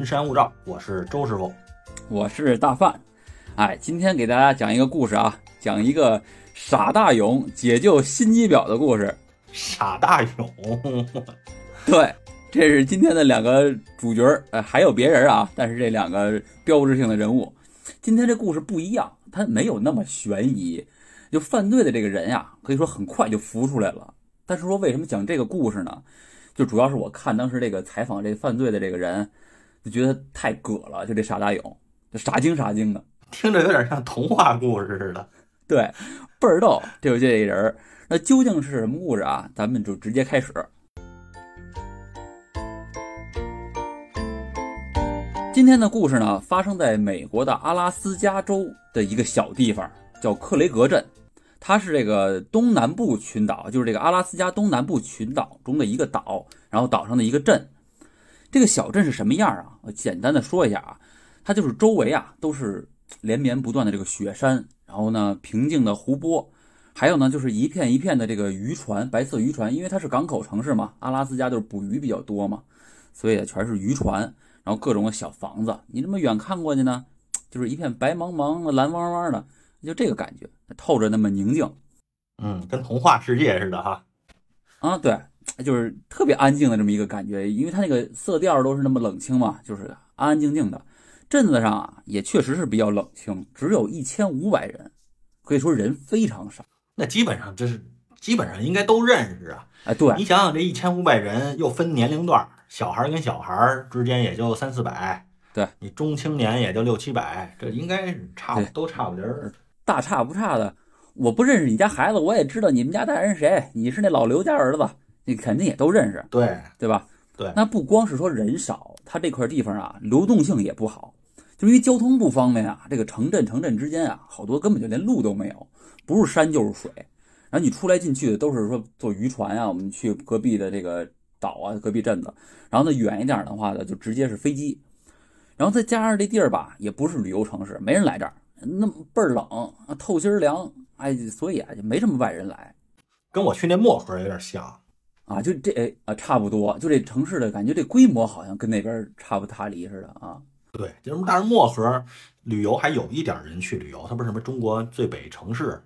云山雾罩，我是周师傅。我是大范，哎，今天给大家讲一个故事啊，讲一个傻大勇解救心机婊的故事。傻大勇，对，这是今天的两个主角儿，呃，还有别人啊，但是这两个标志性的人物，今天这故事不一样，它没有那么悬疑，就犯罪的这个人呀，可以说很快就浮出来了。但是说为什么讲这个故事呢？就主要是我看当时这个采访这个犯罪的这个人，就觉得太葛了，就这傻大勇，就傻精傻精的，听着有点像童话故事似的。对，倍儿逗，这就这人儿。那究竟是什么故事啊？咱们就直接开始。今天的故事呢，发生在美国的阿拉斯加州的一个小地方，叫克雷格镇。它是这个东南部群岛，就是这个阿拉斯加东南部群岛中的一个岛，然后岛上的一个镇。这个小镇是什么样啊？我简单的说一下啊，它就是周围啊都是连绵不断的这个雪山，然后呢平静的湖泊。还有呢，就是一片一片的这个渔船，白色渔船，因为它是港口城市嘛，阿拉斯加就是捕鱼比较多嘛，所以全是渔船，然后各种的小房子，你这么远看过去呢，就是一片白茫茫、蓝汪汪的，就这个感觉，透着那么宁静。嗯，跟童话世界似的哈。啊，对，就是特别安静的这么一个感觉，因为它那个色调都是那么冷清嘛，就是安安静静的。镇子上啊，也确实是比较冷清，只有一千五百人，可以说人非常少。那基本上这是基本上应该都认识啊。哎，对，你想想这一千五百人又分年龄段，小孩跟小孩之间也就三四百，对你中青年也就六七百，这应该是差不都差不离儿。大差不差的。我不认识你家孩子，我也知道你们家大人是谁。你是那老刘家儿子，你肯定也都认识，对对吧？对，那不光是说人少，它这块地方啊，流动性也不好，就是因为交通不方便啊。这个城镇城镇之间啊，好多根本就连路都没有，不是山就是水。然后你出来进去的都是说坐渔船啊，我们去隔壁的这个岛啊，隔壁镇子。然后呢，远一点的话呢，就直接是飞机。然后再加上这地儿吧，也不是旅游城市，没人来这儿，那么倍儿冷，透心儿凉，哎，所以啊，就没什么外人来跟我去那漠河有点像。啊。就这哎啊，差不多，就这城市的感觉，这规模好像跟那边差不他离似的啊。对，就是但是漠河旅游还有一点人去旅游，它不是什么中国最北城市，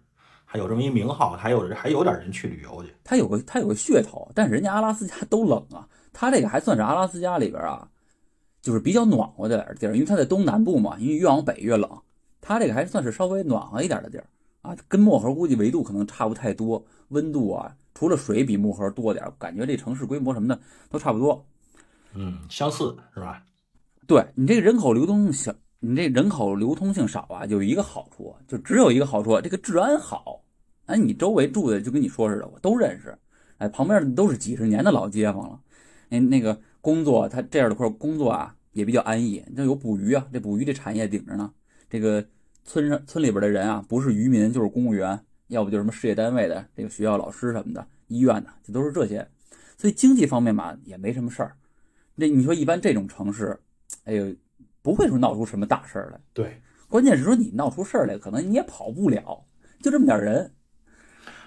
还有这么一名号，还有还有点人去旅游去。它有个它有个噱头，但是人家阿拉斯加都冷啊，它这个还算是阿拉斯加里边啊，就是比较暖和的地儿，因为它在东南部嘛，因为越往北越冷，它这个还算是稍微暖和一点的地儿啊，跟漠河估计纬度可能差不太多，温度啊，除了水比木河多点儿，感觉这城市规模什么的都差不多。嗯，相似是吧？对你这个人口流动性小，你这人口流通性少啊，有一个好处，就只有一个好处，这个治安好。哎，你周围住的就跟你说似的，我都认识，哎，旁边都是几十年的老街坊了。哎那个工作，他这样的块工作啊，也比较安逸。那有捕鱼啊，这捕鱼这产业顶着呢。这个村上村里边的人啊，不是渔民就是公务员，要不就是什么事业单位的，这个学校老师什么的，医院的，这都是这些。所以经济方面嘛，也没什么事儿。那你说一般这种城市，哎呦，不会说闹出什么大事儿来。对，关键是说你闹出事儿来，可能你也跑不了，就这么点人。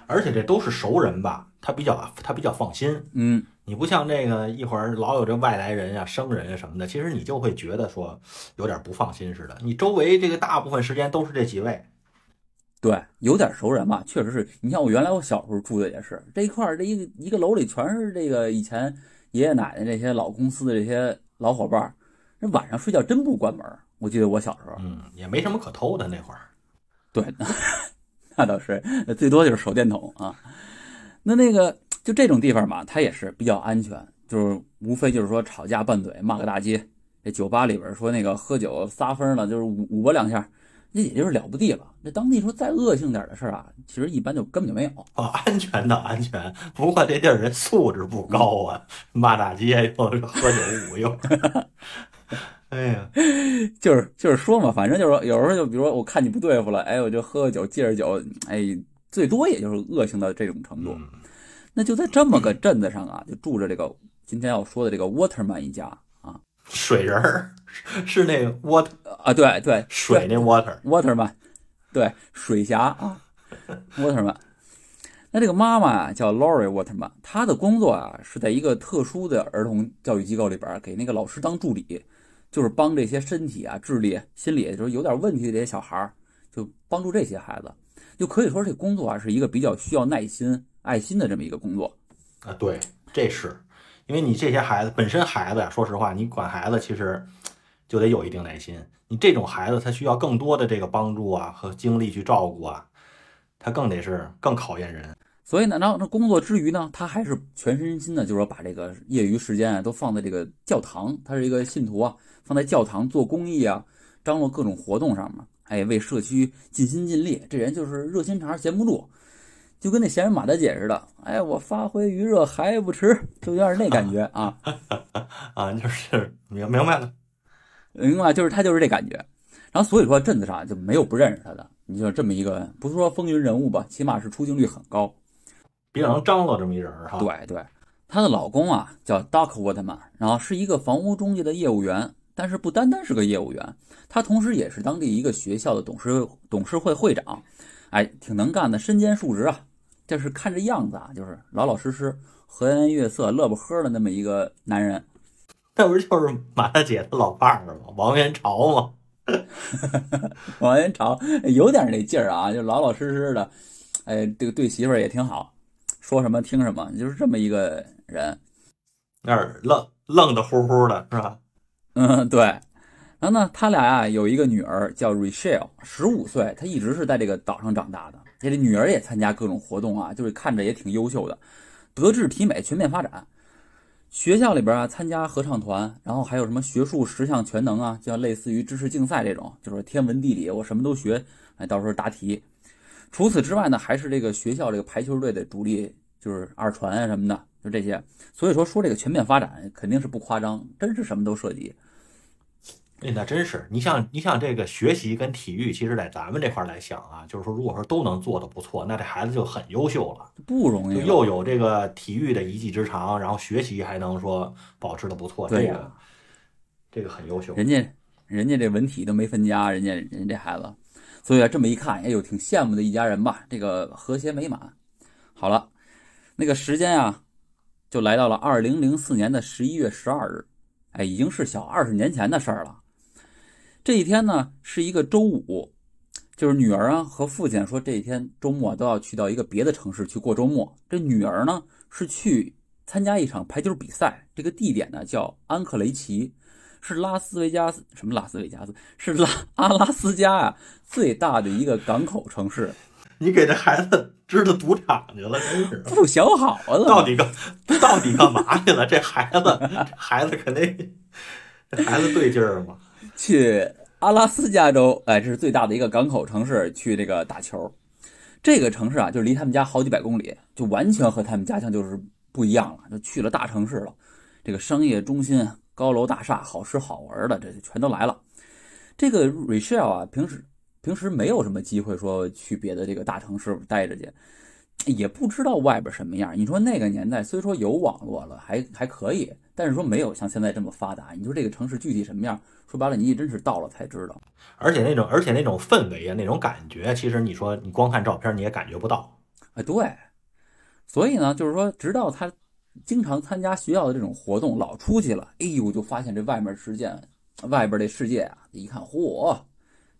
而且这都是熟人吧，他比较他比较放心。嗯，你不像这个一会儿老有这外来人啊、生人啊什么的，其实你就会觉得说有点不放心似的。你周围这个大部分时间都是这几位，对，有点熟人吧，确实是你像我原来我小时候住的也是这一块儿，这一个一个楼里全是这个以前爷爷奶奶这些老公司的这些老伙伴儿，那晚上睡觉真不关门。我记得我小时候，嗯，也没什么可偷的那会儿。对，那倒是，最多就是手电筒啊。那那个就这种地方嘛，它也是比较安全，就是无非就是说吵架拌嘴骂个大街。这酒吧里边说那个喝酒撒疯了，就是捂捂巴两下，那也就是了不地了。那当地说再恶性点的事儿啊，其实一般就根本就没有。啊，安全的安全，不过这地儿人素质不高啊，骂大街又是喝酒舞又。哎呀，就是就是说嘛，反正就是说有时候就比如说我看你不对付了，哎，我就喝个酒借着酒，哎，最多也就是恶性的这种程度。嗯那就在这么个镇子上啊，就住着这个今天要说的这个 Waterman 一家啊水人儿是那个 water 啊，对对，水那 water，Waterman，对，水侠啊，Waterman。那这个妈妈啊叫 Lori Waterman，她的工作啊是在一个特殊的儿童教育机构里边儿给那个老师当助理，就是帮这些身体啊、智力、心理就是有点问题的这些小孩儿，就帮助这些孩子，就可以说这工作啊是一个比较需要耐心、爱心的这么一个工作。啊，对，这是因为你这些孩子本身孩子呀，说实话，你管孩子其实就得有一定耐心。你这种孩子他需要更多的这个帮助啊和精力去照顾啊，他更得是更考验人。所以呢，然后那工作之余呢，他还是全身心的，就是说把这个业余时间啊都放在这个教堂，他是一个信徒啊，放在教堂做公益啊，张罗各种活动上面，哎，为社区尽心尽力。这人就是热心肠，闲不住，就跟那闲人马大姐似的，哎，我发挥余热还不迟，就有点那感觉啊 啊，就是明明白了。明白，就是他就是这感觉。然后所以说镇子上就没有不认识他的，你就这么一个，不是说风云人物吧，起码是出镜率很高。比较能张罗这么一人儿哈。对对，她的老公啊叫 Doc Waterman，然后是一个房屋中介的业务员，但是不单单是个业务员，他同时也是当地一个学校的董事董事会会长，哎，挺能干的，身兼数职啊。这是看这样子啊，就是老老实实、和颜悦色、乐不呵的那么一个男人。那不是就是马大姐的老伴儿吗？王元朝吗？王元朝有点那劲儿啊，就老老实实的，哎，这个对媳妇儿也挺好，说什么听什么，就是这么一个人。那儿愣愣的乎乎的，是吧？嗯，对。然后呢，他俩呀有一个女儿叫 Rachel，十五岁，她一直是在这个岛上长大的。这女儿也参加各种活动啊，就是看着也挺优秀的，德智体美全面发展。学校里边啊，参加合唱团，然后还有什么学术十项全能啊，就像类似于知识竞赛这种，就是天文地理我什么都学，哎，到时候答题。除此之外呢，还是这个学校这个排球队的主力，就是二传啊什么的，就这些。所以说说这个全面发展肯定是不夸张，真是什么都涉及。哎，那真是，你像你像这个学习跟体育，其实在咱们这块来想啊，就是说，如果说都能做得不错，那这孩子就很优秀了，不容易，又有这个体育的一技之长，然后学习还能说保持的不错，这个这个很优秀。人家人家这文体都没分家，人家人家这孩子，所以啊，这么一看，哎呦，挺羡慕的一家人吧，这个和谐美满。好了，那个时间啊，就来到了二零零四年的十一月十二日，哎，已经是小二十年前的事儿了。这一天呢是一个周五，就是女儿啊和父亲说这一天周末都要去到一个别的城市去过周末。这女儿呢是去参加一场排球比赛，这个地点呢叫安克雷奇，是拉斯维加斯什么拉斯维加斯是拉阿拉斯加啊最大的一个港口城市。你给这孩子支到赌场去了，真是不想好了。到底干到底干嘛去了？这孩子孩子肯定这孩子对劲儿吗？去阿拉斯加州，哎，这是最大的一个港口城市，去这个打球。这个城市啊，就离他们家好几百公里，就完全和他们家乡就是不一样了。就去了大城市了，这个商业中心、高楼大厦、好吃好玩的，这就全都来了。这个 Rachel 啊，平时平时没有什么机会说去别的这个大城市待着去，也不知道外边什么样。你说那个年代虽说有网络了，还还可以，但是说没有像现在这么发达。你说这个城市具体什么样？说白了，你也真是到了才知道，而且那种，而且那种氛围啊，那种感觉，其实你说你光看照片你也感觉不到。哎，对，所以呢，就是说，直到他经常参加学校的这种活动，老出去了，哎呦，就发现这外面世界，外边这世界啊，一看，嚯，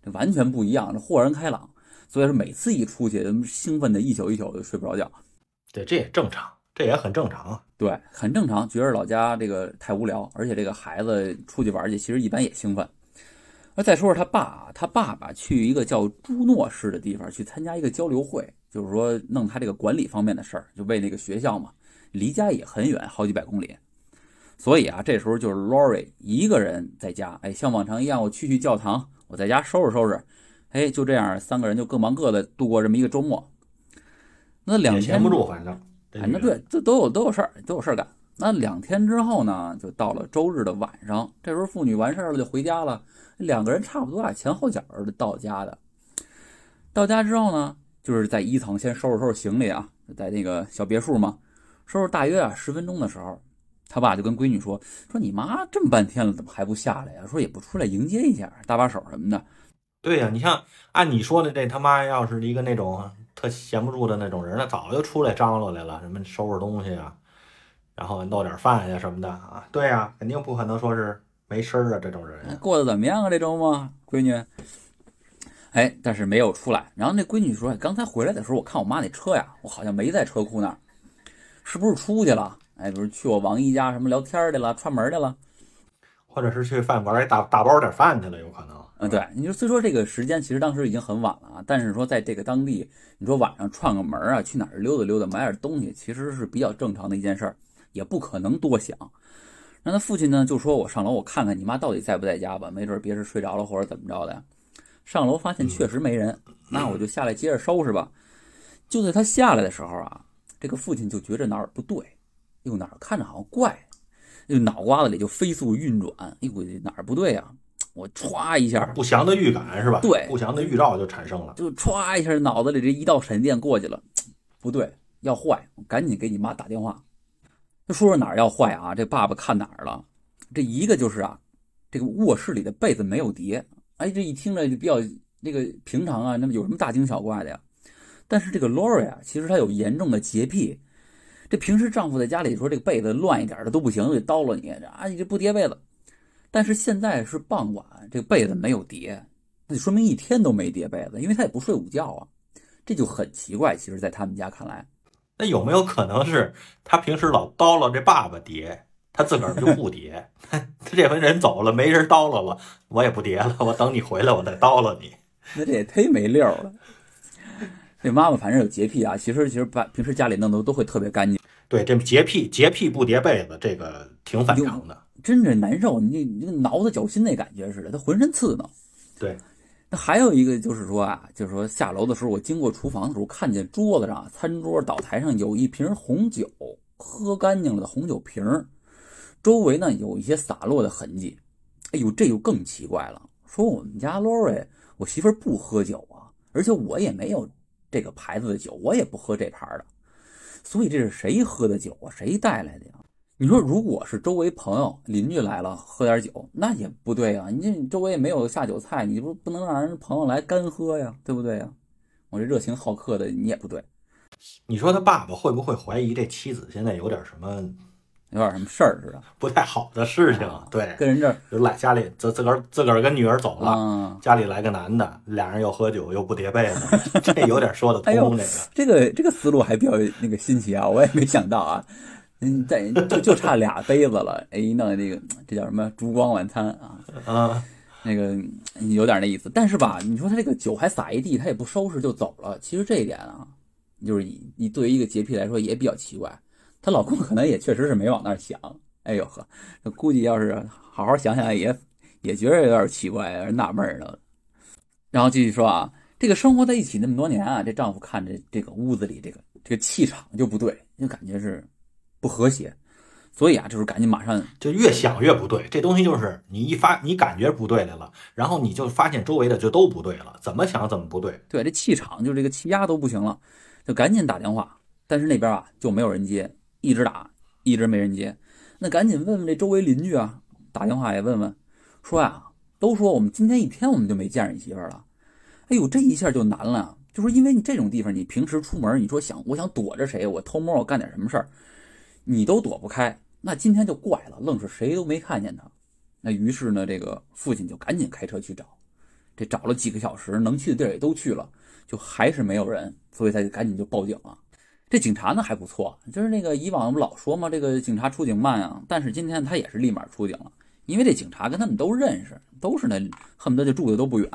这完全不一样，这豁然开朗。所以说，每次一出去，兴奋的一宿一宿就睡不着觉。对，这也正常。这也很正常，对，很正常。觉着老家这个太无聊，而且这个孩子出去玩去，其实一般也兴奋。那再说说他爸，他爸爸去一个叫朱诺市的地方去参加一个交流会，就是说弄他这个管理方面的事儿，就为那个学校嘛，离家也很远，好几百公里。所以啊，这时候就是 Lori 一个人在家，哎，像往常一样，我去去教堂，我在家收拾收拾，哎，就这样，三个人就各忙各的度过这么一个周末。那两天闲不住，反正。反正对，这都有都有事儿，都有事儿干。那两天之后呢，就到了周日的晚上。这时候妇女完事儿了就回家了，两个人差不多啊前后脚的到家的。到家之后呢，就是在一层先收拾收拾行李啊，在那个小别墅嘛，收拾大约啊十分钟的时候，他爸就跟闺女说：“说你妈这么半天了，怎么还不下来呀？说也不出来迎接一下，搭把手什么的。”对呀，你像按你说的，这他妈要是一个那种。特闲不住的那种人，那早就出来张罗来了，什么收拾东西啊，然后弄点饭呀什么的啊。对呀，肯定不可能说是没声儿啊，这种人。过得怎么样啊？这周末，闺女？哎，但是没有出来。然后那闺女说：“刚才回来的时候，我看我妈那车呀，我好像没在车库那儿，是不是出去了？哎，比如去我王姨家什么聊天去了，串门去了，或者是去饭馆给打打包点饭去了，有可能。嗯，对，你说虽说这个时间其实当时已经很晚了啊，但是说在这个当地，你说晚上串个门啊，去哪儿溜达溜达，买点东西，其实是比较正常的一件事儿，也不可能多想。那他父亲呢，就说我上楼我看看你妈到底在不在家吧，没准别是睡着了或者怎么着的。上楼发现确实没人，那我就下来接着收拾吧。就在他下来的时候啊，这个父亲就觉着哪儿不对，哟哪儿看着好像怪，就脑瓜子里就飞速运转，哎呦哪儿不对呀？我歘一下，不祥的预感是吧？对，不祥的预兆就产生了，就歘一下，脑子里这一道闪电过去了，不对，要坏，赶紧给你妈打电话。他说说哪儿要坏啊？这爸爸看哪儿了？这一个就是啊，这个卧室里的被子没有叠。哎，这一听着就比较那个平常啊，那么有什么大惊小怪的呀？但是这个 Lori 啊，其实她有严重的洁癖。这平时丈夫在家里说这个被子乱一点的都不行，得叨了你啊，你这不叠被子。但是现在是傍晚，这个被子没有叠，那就说明一天都没叠被子，因为他也不睡午觉啊，这就很奇怪。其实，在他们家看来，那有没有可能是他平时老叨唠这爸爸叠？他自个儿就不叠，他这回人走了，没人叨唠了，我也不叠了，我等你回来，我再叨唠你。那这也忒没溜了。这妈妈反正有洁癖啊，其实其实把平时家里弄得都会特别干净。对，这洁癖洁癖不叠被子，这个挺反常的，真是难受。你你这挠子脚心那感觉似的，他浑身刺挠。对，那还有一个就是说啊，就是说下楼的时候，我经过厨房的时候，看见桌子上、餐桌、岛台上有一瓶红酒，喝干净了的红酒瓶。周围呢有一些洒落的痕迹，哎呦，这就更奇怪了。说我们家 Lori，我媳妇儿不喝酒啊，而且我也没有这个牌子的酒，我也不喝这牌的。所以这是谁喝的酒啊？谁带来的呀？你说如果是周围朋友、邻居来了喝点酒，那也不对啊。你这周围也没有下酒菜，你不不能让人朋友来干喝呀，对不对呀？我这热情好客的，你也不对。你说他爸爸会不会怀疑这妻子现在有点什么？有点什么事儿似的，不太好的事情。对，跟人这就来家里自自个儿自个儿跟女儿走了，家里来个男的，俩人又喝酒又不叠被子，这有点说得通。这个这个这个思路还比较那个新奇啊，我也没想到啊。嗯，在就就差俩杯子了，哎，弄那个这叫什么烛光晚餐啊？啊，那个有点那意思。但是吧，你说他这个酒还洒一地，他也不收拾就走了。其实这一点啊，就是你你作为一个洁癖来说也比较奇怪。她老公可能也确实是没往那儿想，哎呦呵，估计要是好好想想也也觉得有点奇怪，有点纳闷了。然后继续说啊，这个生活在一起那么多年啊，这丈夫看着这个屋子里这个这个气场就不对，就感觉是不和谐，所以啊，就是赶紧马上就越想越不对。这东西就是你一发你感觉不对来了，然后你就发现周围的就都不对了，怎么想怎么不对。对，这气场就这个气压都不行了，就赶紧打电话，但是那边啊就没有人接。一直打，一直没人接，那赶紧问问这周围邻居啊，打电话也问问，说呀，都说我们今天一天我们就没见着你媳妇了，哎呦，这一下就难了，就是因为你这种地方，你平时出门，你说想我想躲着谁，我偷摸我干点什么事儿，你都躲不开，那今天就怪了，愣是谁都没看见他，那于是呢，这个父亲就赶紧开车去找，这找了几个小时，能去的地儿也都去了，就还是没有人，所以他就赶紧就报警了。这警察呢还不错，就是那个以往我们老说嘛，这个警察出警慢啊，但是今天他也是立马出警了，因为这警察跟他们都认识，都是那恨不得就住的都不远，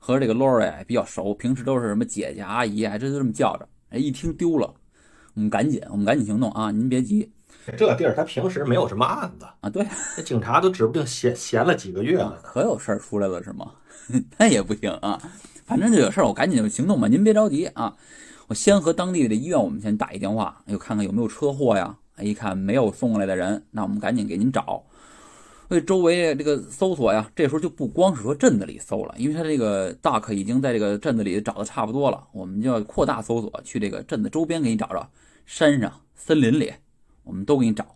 和这个 Lori 比较熟，平时都是什么姐姐阿姨啊，这就这么叫着。哎，一听丢了，我们赶紧，我们赶紧行动啊！您别急，这地儿他平时没有什么案子啊，对，这警察都指不定闲闲了几个月了，可有事儿出来了是吗？那也不行啊，反正就有事儿，我赶紧就行动吧，您别着急啊。我先和当地的医院，我们先打一电话，又看看有没有车祸呀。一看没有送过来的人，那我们赶紧给您找，为周围这个搜索呀。这时候就不光是说镇子里搜了，因为他这个 Duck 已经在这个镇子里找的差不多了，我们就要扩大搜索，去这个镇子周边给你找找，山上、森林里，我们都给你找，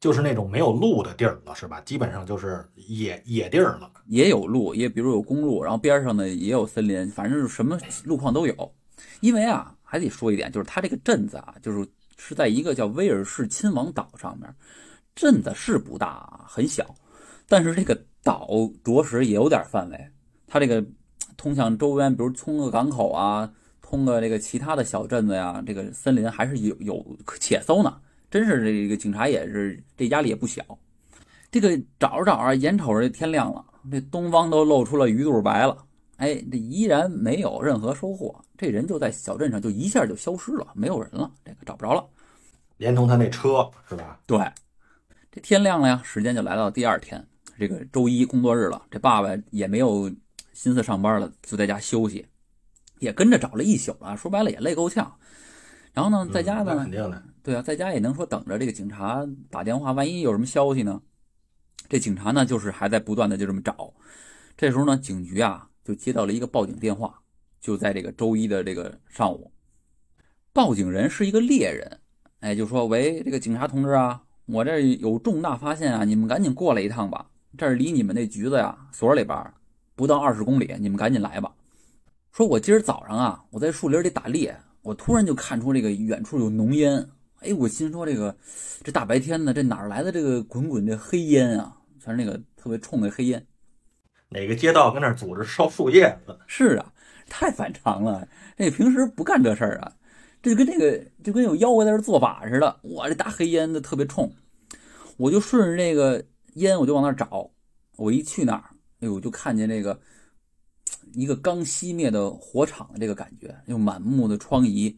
就是那种没有路的地儿了，是吧？基本上就是野野地儿了，也有路，也比如有公路，然后边上呢也有森林，反正是什么路况都有，因为啊。还得说一点，就是它这个镇子啊，就是是在一个叫威尔士亲王岛上面，镇子是不大，很小，但是这个岛着实也有点范围，它这个通向周边，比如通个港口啊，通个这个其他的小镇子呀，这个森林还是有有且搜呢。真是这个警察也是这压力也不小。这个找着找着，眼瞅着天亮了，这东方都露出了鱼肚白了。哎，这依然没有任何收获，这人就在小镇上就一下就消失了，没有人了，这个找不着了。连同他那车是吧？对，这天亮了呀，时间就来到第二天，这个周一工作日了。这爸爸也没有心思上班了，就在家休息，也跟着找了一宿了。说白了也累够呛。然后呢，在家呢，肯定的，对啊，在家也能说等着这个警察打电话，万一有什么消息呢？这警察呢，就是还在不断的就这么找。这时候呢，警局啊就接到了一个报警电话，就在这个周一的这个上午，报警人是一个猎人。哎，就说喂，这个警察同志啊，我这有重大发现啊，你们赶紧过来一趟吧。这儿离你们那局子呀所里边不到二十公里，你们赶紧来吧。说我今儿早上啊，我在树林里打猎，我突然就看出这个远处有浓烟。哎，我心说这个这大白天的，这哪来的这个滚滚的黑烟啊？全是那个特别冲的黑烟。哪个街道跟那儿组织烧树叶子？是啊，太反常了。这平时不干这事儿啊。这就跟那个就跟有妖怪在这做法似的，哇，这大黑烟的特别冲，我就顺着这个烟我就往那儿找，我一去那儿，哎呦，就看见这个一个刚熄灭的火场的这个感觉，又满目的疮痍，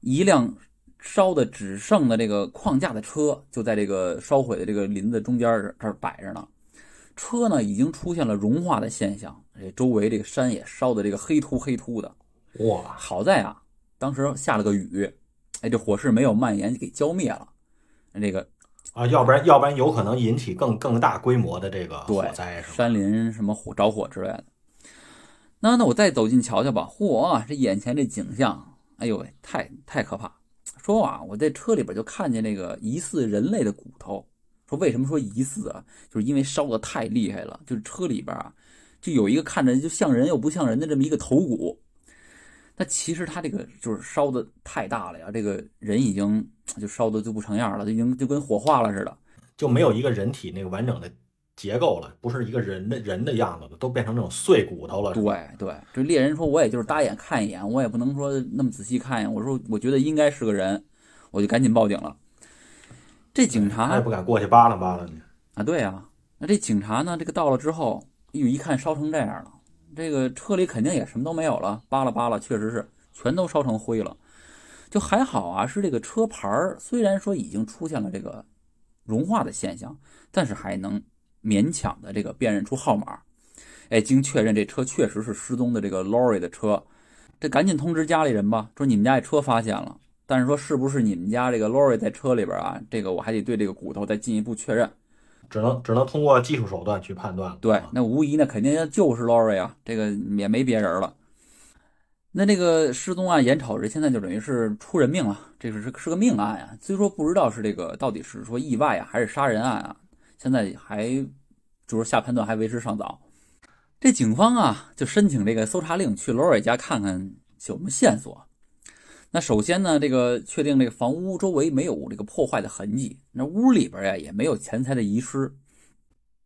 一辆烧的只剩的这个框架的车就在这个烧毁的这个林子中间这儿摆着呢，车呢已经出现了融化的现象，这周围这个山也烧的这个黑秃黑秃的，哇，好在啊。当时下了个雨，哎，这火势没有蔓延，给浇灭了。这个啊，要不然要不然有可能引起更更大规模的这个火灾，是山林什么火着火之类的。那那我再走近瞧瞧吧。嚯，这眼前这景象，哎呦喂，太太可怕！说啊，我在车里边就看见那个疑似人类的骨头。说为什么说疑似啊？就是因为烧的太厉害了，就是车里边啊，就有一个看着就像人又不像人的这么一个头骨。那其实他这个就是烧的太大了呀，这个人已经就烧的就不成样了，已经就跟火化了似的，就没有一个人体那个完整的结构了，不是一个人的人的样子了，都变成那种碎骨头了。对对，这猎人说，我也就是搭眼看一眼，我也不能说那么仔细看一眼。我说，我觉得应该是个人，我就赶紧报警了。这警察也不敢过去扒拉扒拉你啊。对呀，那这警察呢，这个到了之后，哟，一看烧成这样了。这个车里肯定也什么都没有了，扒拉扒拉，确实是全都烧成灰了。就还好啊，是这个车牌儿，虽然说已经出现了这个融化的现象，但是还能勉强的这个辨认出号码。哎，经确认，这车确实是失踪的这个 Lori 的车。这赶紧通知家里人吧，说你们家这车发现了，但是说是不是你们家这个 Lori 在车里边啊？这个我还得对这个骨头再进一步确认。只能只能通过技术手段去判断。对，那无疑那肯定就是 Lori 啊，这个也没别人了。那这个失踪案眼瞅着现在就等于是出人命了，这是是是个命案啊。虽说不知道是这个到底是说意外啊还是杀人案啊，现在还就是下判断还为时尚早。这警方啊就申请这个搜查令去 Lori 家看看有什么线索。那首先呢，这个确定这个房屋周围没有这个破坏的痕迹，那屋里边呀也没有钱财的遗失。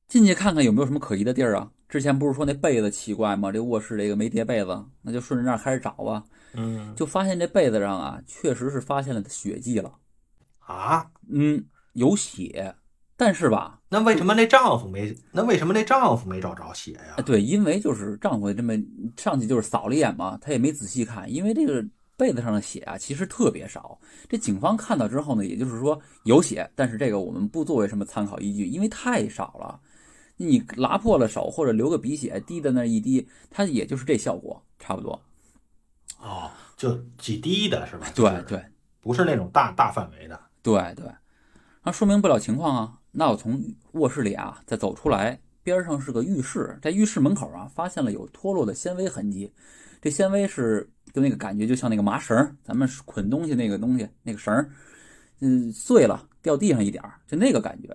进去看看有没有什么可疑的地儿啊？之前不是说那被子奇怪吗？这卧室这个没叠被子，那就顺着那儿开始找啊。嗯，就发现这被子上啊，确实是发现了血迹了。啊，嗯，有血，但是吧，那为什么那丈夫没？那为什么那丈夫没找着血呀？对，因为就是丈夫这么上去就是扫了一眼嘛，他也没仔细看，因为这个。被子上的血啊，其实特别少。这警方看到之后呢，也就是说有血，但是这个我们不作为什么参考依据，因为太少了。你拉破了手或者流个鼻血滴在那一滴，它也就是这效果，差不多。哦，就几滴的是吧？对对，不是那种大大范围的。对对，那说明不了情况啊。那我从卧室里啊再走出来，边上是个浴室，在浴室门口啊发现了有脱落的纤维痕迹，这纤维是。就那个感觉，就像那个麻绳，咱们捆东西那个东西，那个绳儿，嗯，碎了掉地上一点儿，就那个感觉，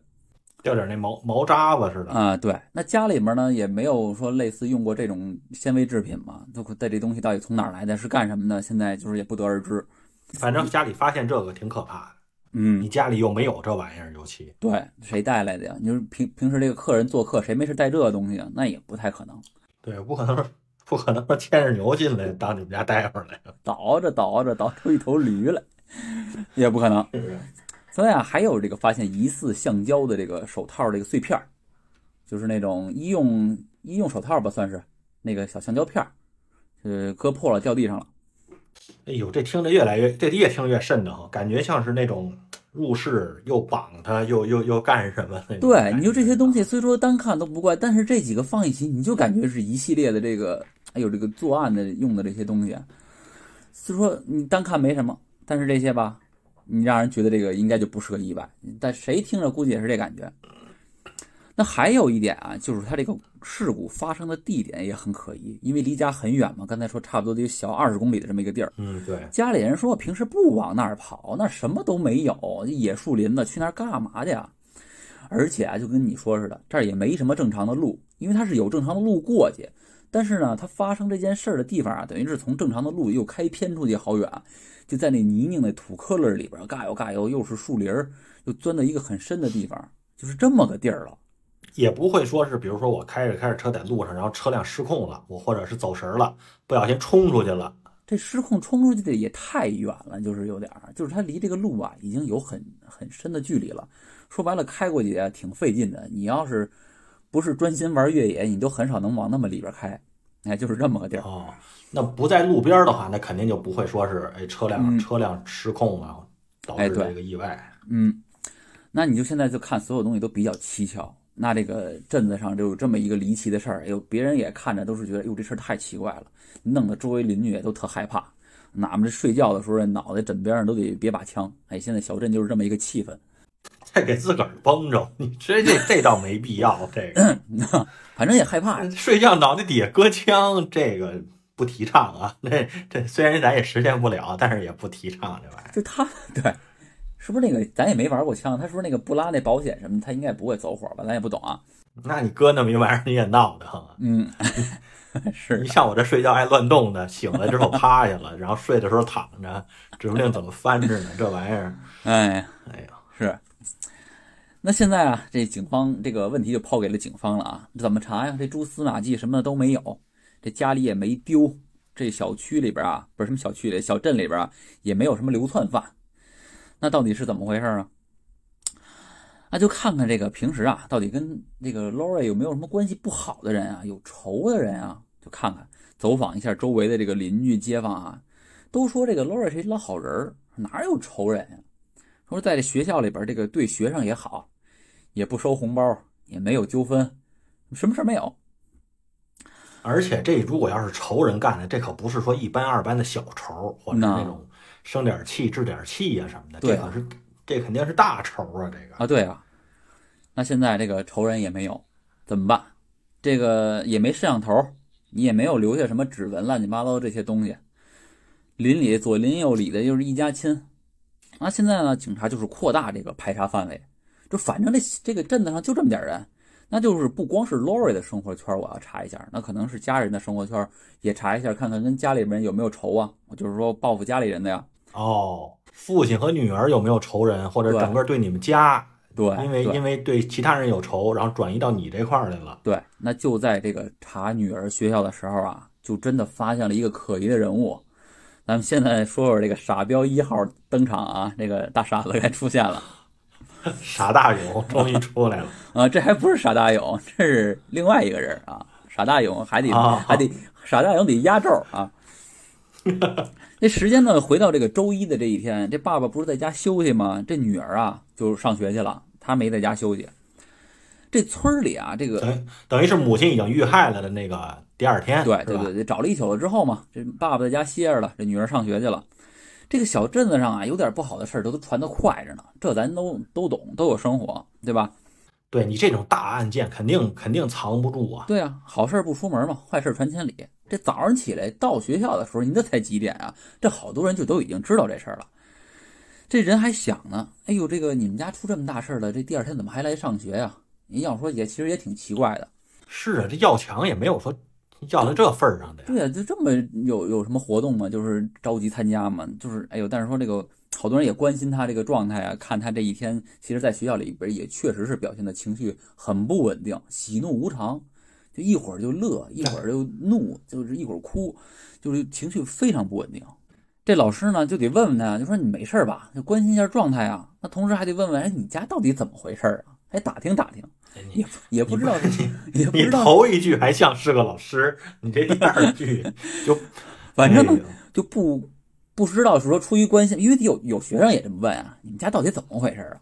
掉点那毛毛渣子似的啊。对，那家里面呢也没有说类似用过这种纤维制品嘛，就在这东西到底从哪儿来的，是干什么的，现在就是也不得而知。反正家里发现这个挺可怕的。嗯你，家里又没有这玩意儿，尤其对，谁带来的呀？你说平平时这个客人做客，谁没事带这个东西啊？那也不太可能。对，不可能是不可能说牵着牛进来当你们家待会儿来，倒着倒着倒出一头驴来，也不可能。所以啊，还有这个发现疑似橡胶的这个手套这个碎片儿，就是那种医用医用手套吧，算是那个小橡胶片儿，呃，割破了掉地上了。哎呦，这听着越来越，这越听越瘆得慌，感觉像是那种入室又绑他，又又又干什么。对，你就这些东西，虽说单看都不怪，但是这几个放一起，你就感觉是一系列的这个，还有这个作案的用的这些东西。虽说你单看没什么，但是这些吧，你让人觉得这个应该就不是个意外。但谁听着估计也是这感觉。那还有一点啊，就是他这个事故发生的地点也很可疑，因为离家很远嘛，刚才说差不多得小二十公里的这么一个地儿。嗯，对，家里人说平时不往那儿跑，那儿什么都没有，野树林子，去那儿干嘛去啊？而且啊，就跟你说似的，这儿也没什么正常的路，因为它是有正常的路过去。但是呢，它发生这件事儿的地方啊，等于是从正常的路又开偏出去好远，就在那泥泞的土坷垃里边儿，嘎悠嘎悠，又是树林儿，又钻到一个很深的地方，就是这么个地儿了。也不会说是，比如说我开着开着车在路上，然后车辆失控了，我或者是走神儿了，不小心冲出去了。这失控冲出去的也太远了，就是有点儿，就是它离这个路啊已经有很很深的距离了。说白了，开过去啊挺费劲的。你要是不是专心玩越野，你都很少能往那么里边开。哎，就是这么个地儿。哦，那不在路边儿的话，那肯定就不会说是哎车辆、嗯车辆失控了，导致这个意外。嗯，那你就现在就看所有东西都比较蹊跷。那这个镇子上就有这么一个离奇的事儿，哎呦，别人也看着都是觉得，哟，这事儿太奇怪了，弄得周围邻居也都特害怕。哪怕这睡觉的时候，脑袋枕边上都得别把枪。哎，现在小镇就是这么一个气氛。再给自个儿绷着，你这这这倒没必要。这个 反正也害怕。睡觉脑袋底下搁枪，这个不提倡啊。那这虽然咱也实现不了，但是也不提倡这玩意儿。就他 对，是不是那个咱也没玩过枪？他说那个不拉那保险什么，他应该不会走火吧？咱也不懂啊。那你搁那么一玩意儿，你也闹得慌啊。嗯，是你像我这睡觉爱乱动的，醒了之后趴下了，然后睡的时候躺着，指不定怎么翻着呢。这玩意儿，哎，哎呀，是。那现在啊，这警方这个问题就抛给了警方了啊，怎么查呀？这蛛丝马迹什么的都没有，这家里也没丢，这小区里边啊，不是什么小区里，小镇里边啊，也没有什么流窜犯，那到底是怎么回事啊？那就看看这个平时啊，到底跟这个 Lori 有没有什么关系不好的人啊，有仇的人啊，就看看，走访一下周围的这个邻居街坊啊，都说这个 Lori 是一老好人儿，哪有仇人呀、说在这学校里边，这个对学生也好，也不收红包，也没有纠纷，什么事儿没有。而且这如果要是仇人干的，这可不是说一般二般的小仇，或者那种生点气治点气呀、什么的，对这可是这肯定是大仇啊！这个啊，对啊，那现在这个仇人也没有，怎么办？这个也没摄像头，你也没有留下什么指纹、乱七八糟这些东西。邻里左邻右里的又是一家亲，那现在呢，警察就是扩大这个排查范围，就反正这这个镇子上就这么点人，那就是不光是 Lori 的生活圈，我要查一下，那可能是家人的生活圈也查一下，看看跟家里人有没有仇啊，我就是说报复家里人的呀。哦，父亲和女儿有没有仇人，或者整个对你们家，对，对因为因为对其他人有仇，然后转移到你这块儿来了。对，那就在这个查女儿学校的时候啊，就真的发现了一个可疑的人物。咱们现在说说这个傻彪一号登场啊，这个大傻子该出现了 傻大勇终于出来了，啊，这还不是傻大勇，这是另外一个人啊。傻大勇还得、啊还得傻大勇得压轴啊。这时间呢，回到这个周一的这一天，这爸爸不是在家休息吗？这女儿啊就上学去了，他没在家休息。这村里啊，这个等于等于是母亲已经遇害了的那个第二天，对对对，找了一宿了之后嘛，这爸爸在家歇着了，这女儿上学去了。这个小镇子上啊，有点不好的事儿，都都传得快着呢。这咱都都懂，都有生活，对吧？对你这种大案件，肯定肯定藏不住啊。对啊，好事不出门嘛，坏事传千里。这早上起来到学校的时候，你这才几点啊？这好多人就都已经知道这事儿了。这人还想呢，哎呦，这个你们家出这么大事儿了，这第二天怎么还来上学呀、你要说也其实也挺奇怪的。是啊，这要强也没有说要到这份儿上的呀。对呀、就这么有有什么活动吗？就是着急参加嘛，就是哎呦，但是说这个好多人也关心他这个状态啊，看他这一天，其实在学校里边也确实是表现的情绪很不稳定，喜怒无常，就一会儿就乐，一会儿就怒，就是一会儿哭，就是情绪非常不稳定。这老师呢就得问问他，就说你没事吧？就关心一下状态啊。那同时还得问问，哎，你家到底怎么回事啊？还打听打听，也也不知道，也不你知道，头一句还像是个老师，你这第二句就 反正呢就不不知道是说出于关心，因为有有学生也这么问啊，你们家到底怎么回事啊？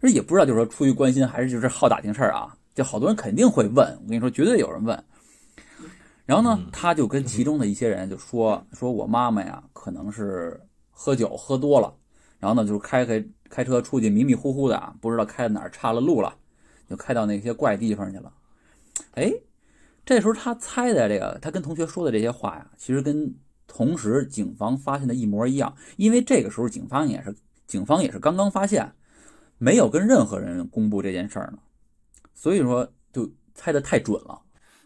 这也不知道就是说出于关心还是就是好打听事儿啊，就好多人肯定会问，我跟你说绝对有人问。然后呢嗯，他就跟其中的一些人就说说我妈妈呀，可能是喝酒喝多了，然后呢就是开开开车出去迷迷糊糊的啊，不知道开到哪儿岔了路了，就开到那些怪地方去了。哎，这时候他猜的这个，他跟同学说的这些话呀，其实跟同时警方发现的一模一样，因为这个时候警方也是警方也是刚刚发现，没有跟任何人公布这件事儿呢，所以说就猜的太准了。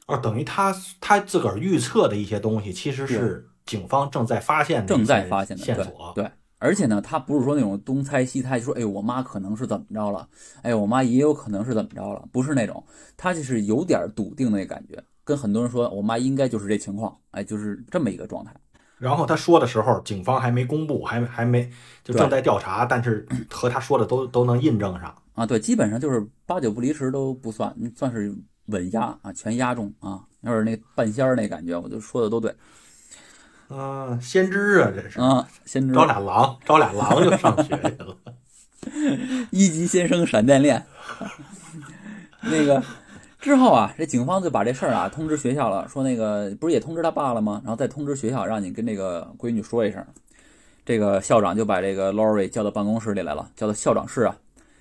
哦，等于他他自个儿预测的一些东西，其实是警方正在发现的正在发现的，线索。对，而且呢，他不是说那种东猜西猜，说哎，我妈可能是怎么着了，哎，我妈也有可能是怎么着了，不是那种，他就是有点笃定那感觉，跟很多人说我妈应该就是这情况，哎，就是这么一个状态。然后他说的时候，警方还没公布，还还没就正在调查，但是和他说的都都能印证上。啊，对，基本上就是八九不离十都不算，嗯算是稳压啊，全压中啊，要是那半仙儿那感觉，我就说的都对啊、先知啊，这是啊。先知招俩狼，招俩狼就上学去了。一级先生闪电恋，那个之后啊，这警方就把这事儿啊通知学校了，说那个不是也通知他爸了吗？然后再通知学校，让你跟这个闺女说一声。这个校长就把这个 Lori 叫到办公室里来了，叫到校长室啊。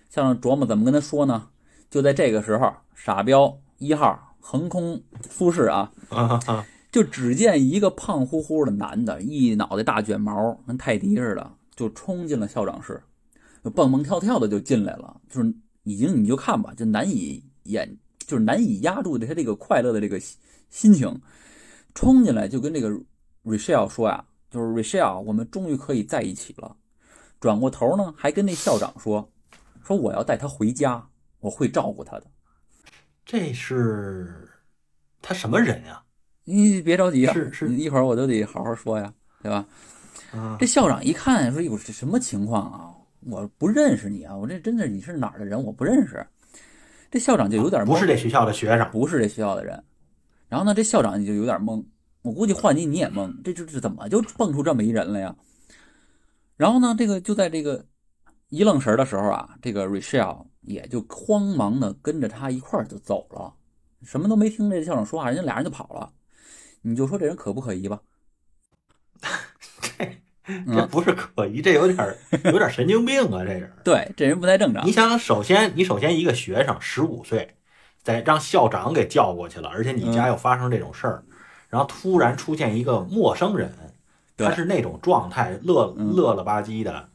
校长琢磨怎么跟他说呢？就在这个时候，傻彪一号横空出世啊，啊啊！就只见一个胖乎乎的男的，一脑袋大卷毛，跟泰迪似的，就冲进了校长室，就蹦蹦跳跳的就进来了，就是已经你就看吧，就难以掩，就是难以压住他这个快乐的这个心心情，冲进来就跟这个 Rachel 说呀，就是 Rachel，我们终于可以在一起了。转过头呢，还跟那校长说，说我要带他回家，我会照顾他的。这是他什么人呀？你别着急啊，是是一会儿我都得好好说呀，对吧？啊这校长一看说：“哟，这什么情况啊？我不认识你啊！我这真的你是哪儿的人？我不认识。”这校长就有点懵，不是这学校的学生。不是这学校的人。然后呢，这校长就有点懵。我估计换你你也懵，这这这怎么就蹦出这么一人来呀？然后呢，这个就在这个一愣神儿的时候啊，这个 Rachel 也就慌忙的跟着他一块儿就走了，什么都没听这校长说话，人家俩人就跑了。你就说这人可不可疑吧？这这不是可疑，这有点儿 有点儿神经病啊！这人，对，这人不太正常你。想想，首先你首先一个学生十五岁，在让校长给叫过去了，而且你家又发生这种事儿，然后突然出现一个陌生人，他是那种状态，乐嗯乐了吧唧的，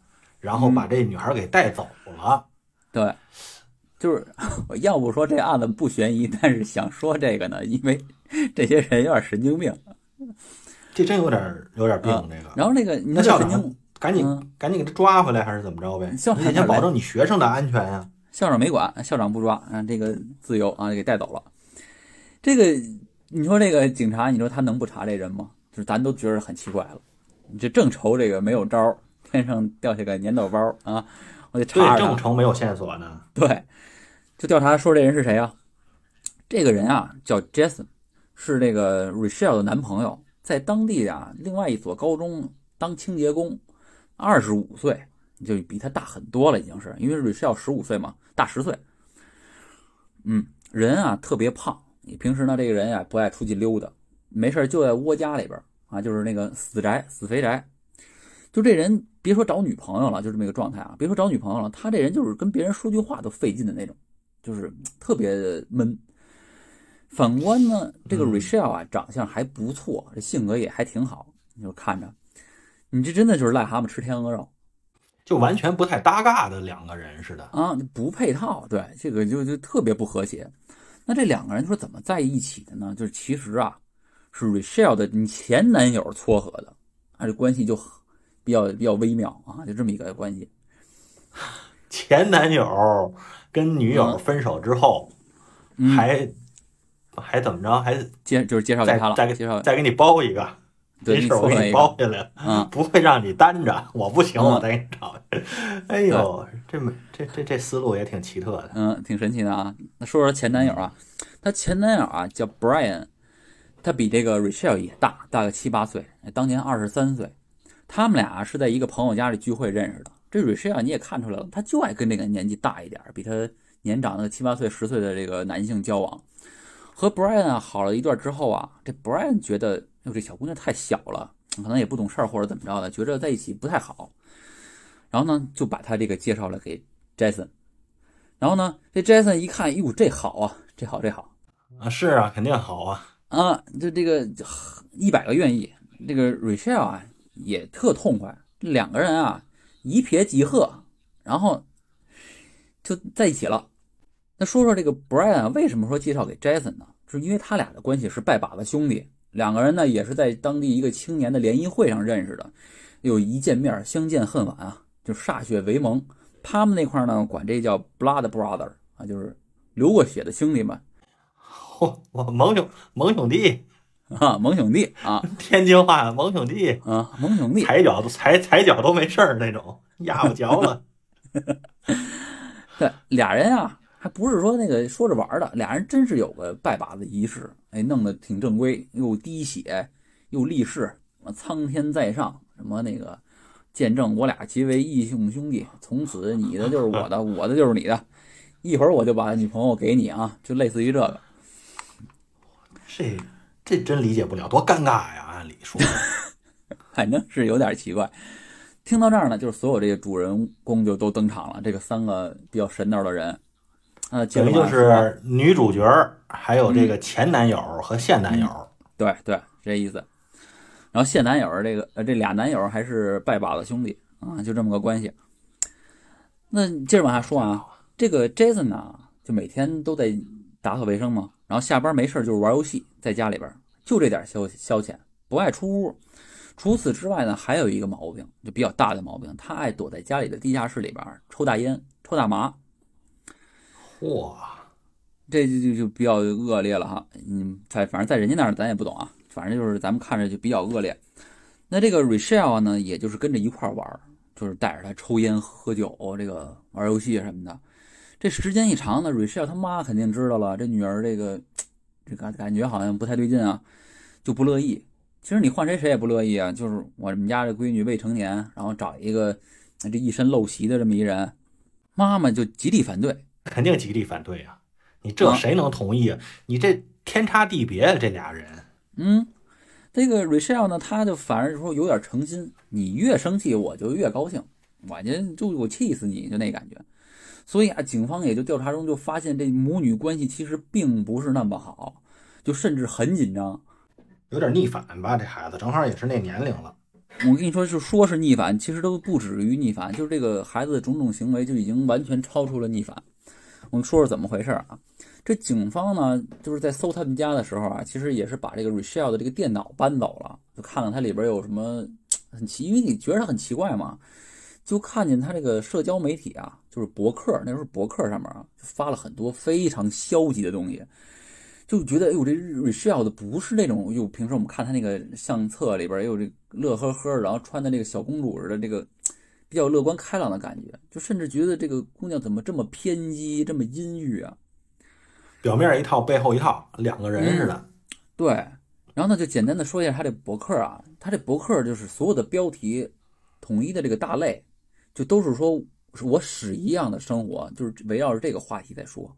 然后把这女孩给带走了。对，就是我 要不说这案子不悬疑，但是想说这个呢，因为这些人有点神经病。这真有点有点儿病，啊这个。然后那个你那校长赶紧嗯赶紧给他抓回来，还是怎么着呗？校长你得先保证你学生的安全呀。校长没管，校长不抓，啊，这个自由啊给带走了。这个你说这个警察，你说他能不查这人吗？就是咱都觉得很奇怪了。你这正愁这个没有招儿，天上掉下个粘豆包啊，我得，查查他。正愁没有线索呢。对，就调查说这人是谁啊？这个人啊叫 Jason，是这个 Rachel 的男朋友，在当地啊另外一所高中当清洁工，二十五岁，就比他大很多了，已经是因为 Rachel 十五岁嘛，大十岁。嗯，人啊特别胖，你平时呢这个人呀、不爱出去溜达，没事儿就在窝家里边啊，就是那个死宅、死肥宅。就这人别说找女朋友了，就这么一个状态啊，别说找女朋友了，他这人就是跟别人说句话都费劲的那种，就是嗯特别闷。反观呢，这个嗯 Rachel 啊，长相还不错，这性格也还挺好，你就看着，你这真的就是癞蛤蟆吃天鹅肉就完全不太搭嘎的两个人似的。啊，不配套，对，这个就就特别不和谐。那这两个人说怎么在一起的呢？就是其实啊，是 Rachel 的你前男友撮合的，啊，这关系就比较比较微妙啊，就这么一个关系。前男友跟女友分手之后，嗯，还还怎么着？还介就是介绍给他了，再再给介绍再给你包一个，对你这事我给你包下来了，嗯，不会让你单着，我不行，嗯我再给你找。哎呦，这么这这这思路也挺奇特的。嗯，挺神奇的啊。那说说前男友啊，他前男友啊叫 Brian，他比这个 Rachel 也大，大个七八岁，当年二十三岁。他们俩是在一个朋友家里聚会认识的。这 Rachel 你也看出来了，他就爱跟这个年纪大一点儿，比他年长的七八岁、十岁的这个男性交往。和 Brian 啊好了一段之后啊，这 Brian 觉得哟这小姑娘太小了，可能也不懂事儿或者怎么着的，觉着在一起不太好。然后呢，就把他这个介绍了给 Jason。然后呢，这 Jason 一看，哟，这好啊，这好，这好啊，是啊，肯定好啊。啊！就这个一百个愿意，这个 Rachel 啊也特痛快，两个人啊一瞥即合，然后就在一起了。那说说这个 Brian 为什么说介绍给 Jason 呢？是因为他俩的关系是拜把子兄弟，两个人呢也是在当地一个青年的联谊会上认识的，又一见面相见恨晚啊，就歃血为盟。他们那块呢管这叫 Blood Brother 啊，就是流过血的兄弟们 嚯，我盟兄盟兄弟，啊，萌兄弟啊 天津话萌兄弟，啊，萌兄弟。踩脚都踩踩脚都没事儿那种，压不着了。对，俩人啊，还不是说那个说着玩儿的，俩人真是有个拜把子仪式，哎，弄得挺正规，又滴血，又立誓，什么苍天在上，什么那个见证我俩结为义兄兄弟，从此你的就是我的，我的就是你的，一会儿我就把女朋友给你啊，就类似于这个。这这真理解不了，多尴尬呀！按理说，反正是有点奇怪。听到这儿呢，就是所有这个主人公就都登场了，这个三个比较神道的人，呃，接等于就是女主角，还有这个前男友和现男友。对对，这意思。然后现男友这个呃，这俩男友还是拜把子兄弟啊，就这么个关系。那接着往下说啊，这个 Jason 呢，就每天都在打扫卫生嘛，然后下班没事儿就是玩游戏，在家里边就这点消消遣，不爱出屋。除此之外呢，还有一个毛病，就比较大的毛病，他爱躲在家里的地下室里边抽大烟、抽大麻。嚯，这就就就比较恶劣了哈。嗯，在反正在人家那儿咱也不懂啊，反正就是咱们看着就比较恶劣。那这个 Rachel 呢，也就是跟着一块玩，就是带着他抽烟、喝酒，这个玩游戏什么的。这时间一长呢，Rachel 他妈肯定知道了，这女儿这个这个感觉好像不太对劲啊，就不乐意。其实你换谁谁也不乐意啊，就是我们家这闺女未成年，然后找一个这一身陋习的这么一人，妈妈就极力反对。肯定极力反对啊！你这啊谁能同意啊？你这天差地别啊，这俩人。嗯，这个 Rachel 呢，他就反而说有点诚心，你越生气我就越高兴，我就就我气死你，就那感觉。所以啊，警方也就调查中就发现这母女关系其实并不是那么好，就甚至很紧张。有点逆反吧？这孩子正好也是那年龄了。我跟你说，就说是逆反，其实都不止于逆反，就是这个孩子的种种行为就已经完全超出了逆反。我们说说怎么回事啊？这警方呢，就是在搜他们家的时候啊，其实也是把这个 Rachel 的这个电脑搬走了，就看看它里边有什么 很奇，因为你觉得它很奇怪嘛，就看见他这个社交媒体啊，就是博客，那时候博客上面啊，就发了很多非常消极的东西，就觉得哎呦，这 Rachel 的不是那种，哟，平时我们看他那个相册里边也有这乐呵呵，然后穿的那个小公主似的这个。比较乐观开朗的感觉，就甚至觉得这个姑娘怎么这么偏激，这么阴郁啊？表面一套，背后一套，两个人似的。对，然后呢，就简单的说一下他这博客啊，他这博客就是所有的标题统一的这个大类，就都是说我屎一样的生活，就是围绕着这个话题在说，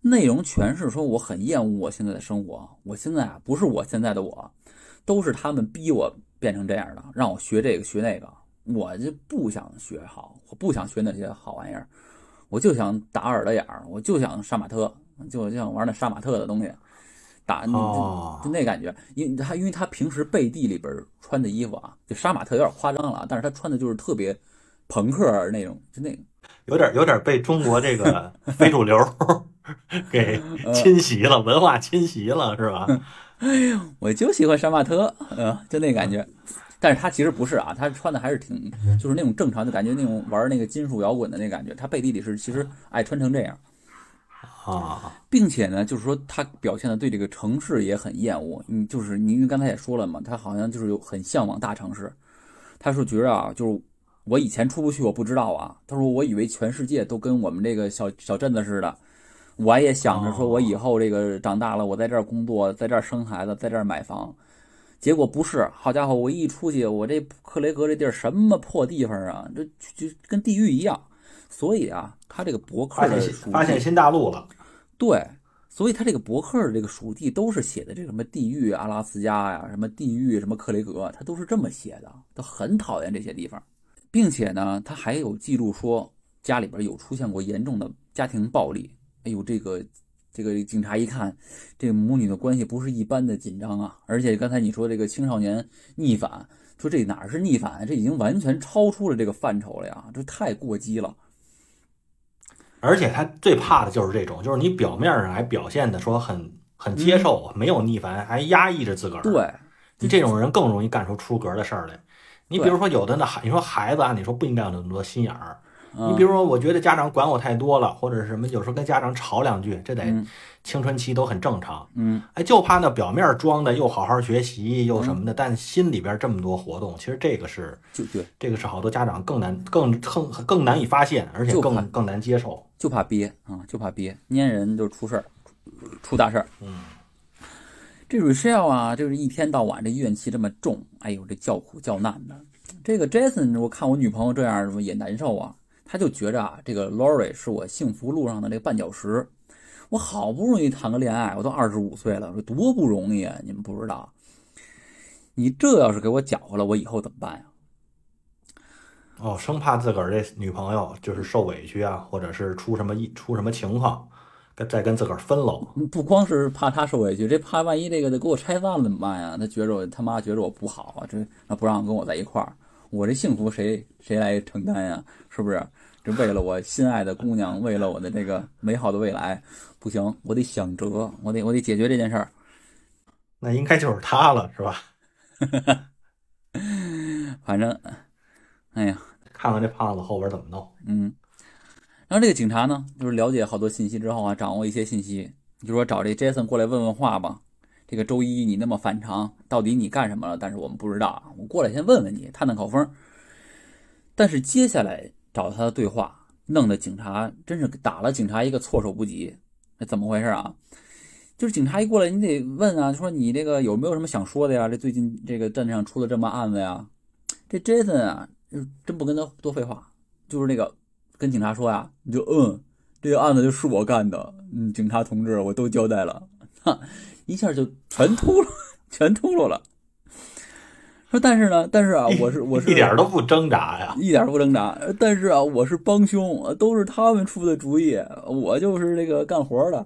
内容全是说我很厌恶我现在的生活，我现在啊不是我现在的我，都是他们逼我变成这样的，让我学这个学那个。我就不想学好，我不想学那些好玩意儿，我就想打耳朵眼儿，我就想杀马特，就就想玩那杀马特的东西，打就哦就那感觉。因为他因为他平时背地里边穿的衣服啊，就杀马特有点夸张了，但是他穿的就是特别朋克那种，就那个有点有点被中国这个 非主流 给侵袭了，文化侵袭了，是吧？我就喜欢杀马特，呃，就那感觉。但是他其实不是啊，他穿的还是挺就是那种正常，就感觉那种玩那个金属摇滚的那感觉。他背地里是其实爱穿成这样。啊，并且呢，就是说他表现的对这个城市也很厌恶。嗯，就是您刚才也说了嘛，他好像就是有很向往大城市。他说觉着啊，就是我以前出不去，我不知道啊。他说我以为全世界都跟我们这个小小镇子似的。我也想着说，我以后这个长大了，我在这儿工作，在这儿生孩子，在这儿买房。结果不是，好家伙，我一出去，我这克雷格这地儿什么破地方啊，这就跟地狱一样。所以啊，他这个博客发现发现新大陆了。对，所以他这个博客的这个属地都是写的这什么地狱阿拉斯加呀，什么地狱什么克雷格，他都是这么写的，他很讨厌这些地方，并且呢，他还有记录说家里边有出现过严重的家庭暴力。哎呦，这个这个警察一看，这母女的关系不是一般的紧张啊，而且刚才你说这个青少年逆反，说这哪是逆反，这已经完全超出了这个范畴了呀，这太过激了。而且他最怕的就是这种，就是你表面上还表现的说很很接受，没有逆反，还压抑着自个儿。对，你这种人更容易干出出格的事儿来。你比如说有的那孩，你说孩子啊，你说不应该有那么多心眼儿。你比如说，我觉得家长管我太多了，或者是什么，有时候跟家长吵两句，这得青春期都很正常。嗯，哎，就怕那表面装的又好好学习又什么的，但心里边这么多活动，其实这个是就对，这个是好多家长更难、更更更难以发现，而且更更难接受。就怕憋啊，就怕憋，粘人就出事儿，出大事儿。嗯，这 Rachel 啊，就是一天到晚这怨气这么重，哎呦，这叫苦叫难的。这个 Jason，我看我女朋友这样，也难受啊。他就觉着啊，这个 Lori 是我幸福路上的这个绊脚石。我好不容易谈个恋爱，我都二十五岁了，说多不容易啊！你们不知道，你这要是给我搅和了，我以后怎么办呀？哦，生怕自个儿这女朋友就是受委屈啊，或者是出什么一出什么情况，跟再跟自个儿分喽。不光是怕他受委屈，这怕万一这个给我拆散了怎么办呀？他觉着我他妈觉着我不好啊，这那不让跟我在一块儿。我这幸福谁谁来承担呀？是不是？这为了我心爱的姑娘，为了我的这个美好的未来，不行，我得想辙，我得我得解决这件事儿。那应该就是他了，是吧？反正，哎呀，看看这胖子后边怎么弄。嗯。然后这个警察呢，就是了解好多信息之后啊，掌握一些信息，就说找这 Jason 过来问问话吧。这个周一你那么反常，到底你干什么了？但是我们不知道啊，我过来先问问你，探探口风。但是接下来找他的对话，弄得警察真是打了警察一个措手不及。那怎么回事啊？就是警察一过来，你得问啊，说你这个有没有什么想说的呀？这最近这个镇上出了这么案子呀？这 Jason 啊，真不跟他多废话，就是那个跟警察说呀，你就嗯，这个案子就是我干的，嗯，警察同志，我都交代了，哈。一下就全秃噜，全秃噜了。说但是呢，但是啊，我是我是一点都不挣扎呀，一点都不挣扎。但是啊，我是帮凶，都是他们出的主意，我就是这个干活的。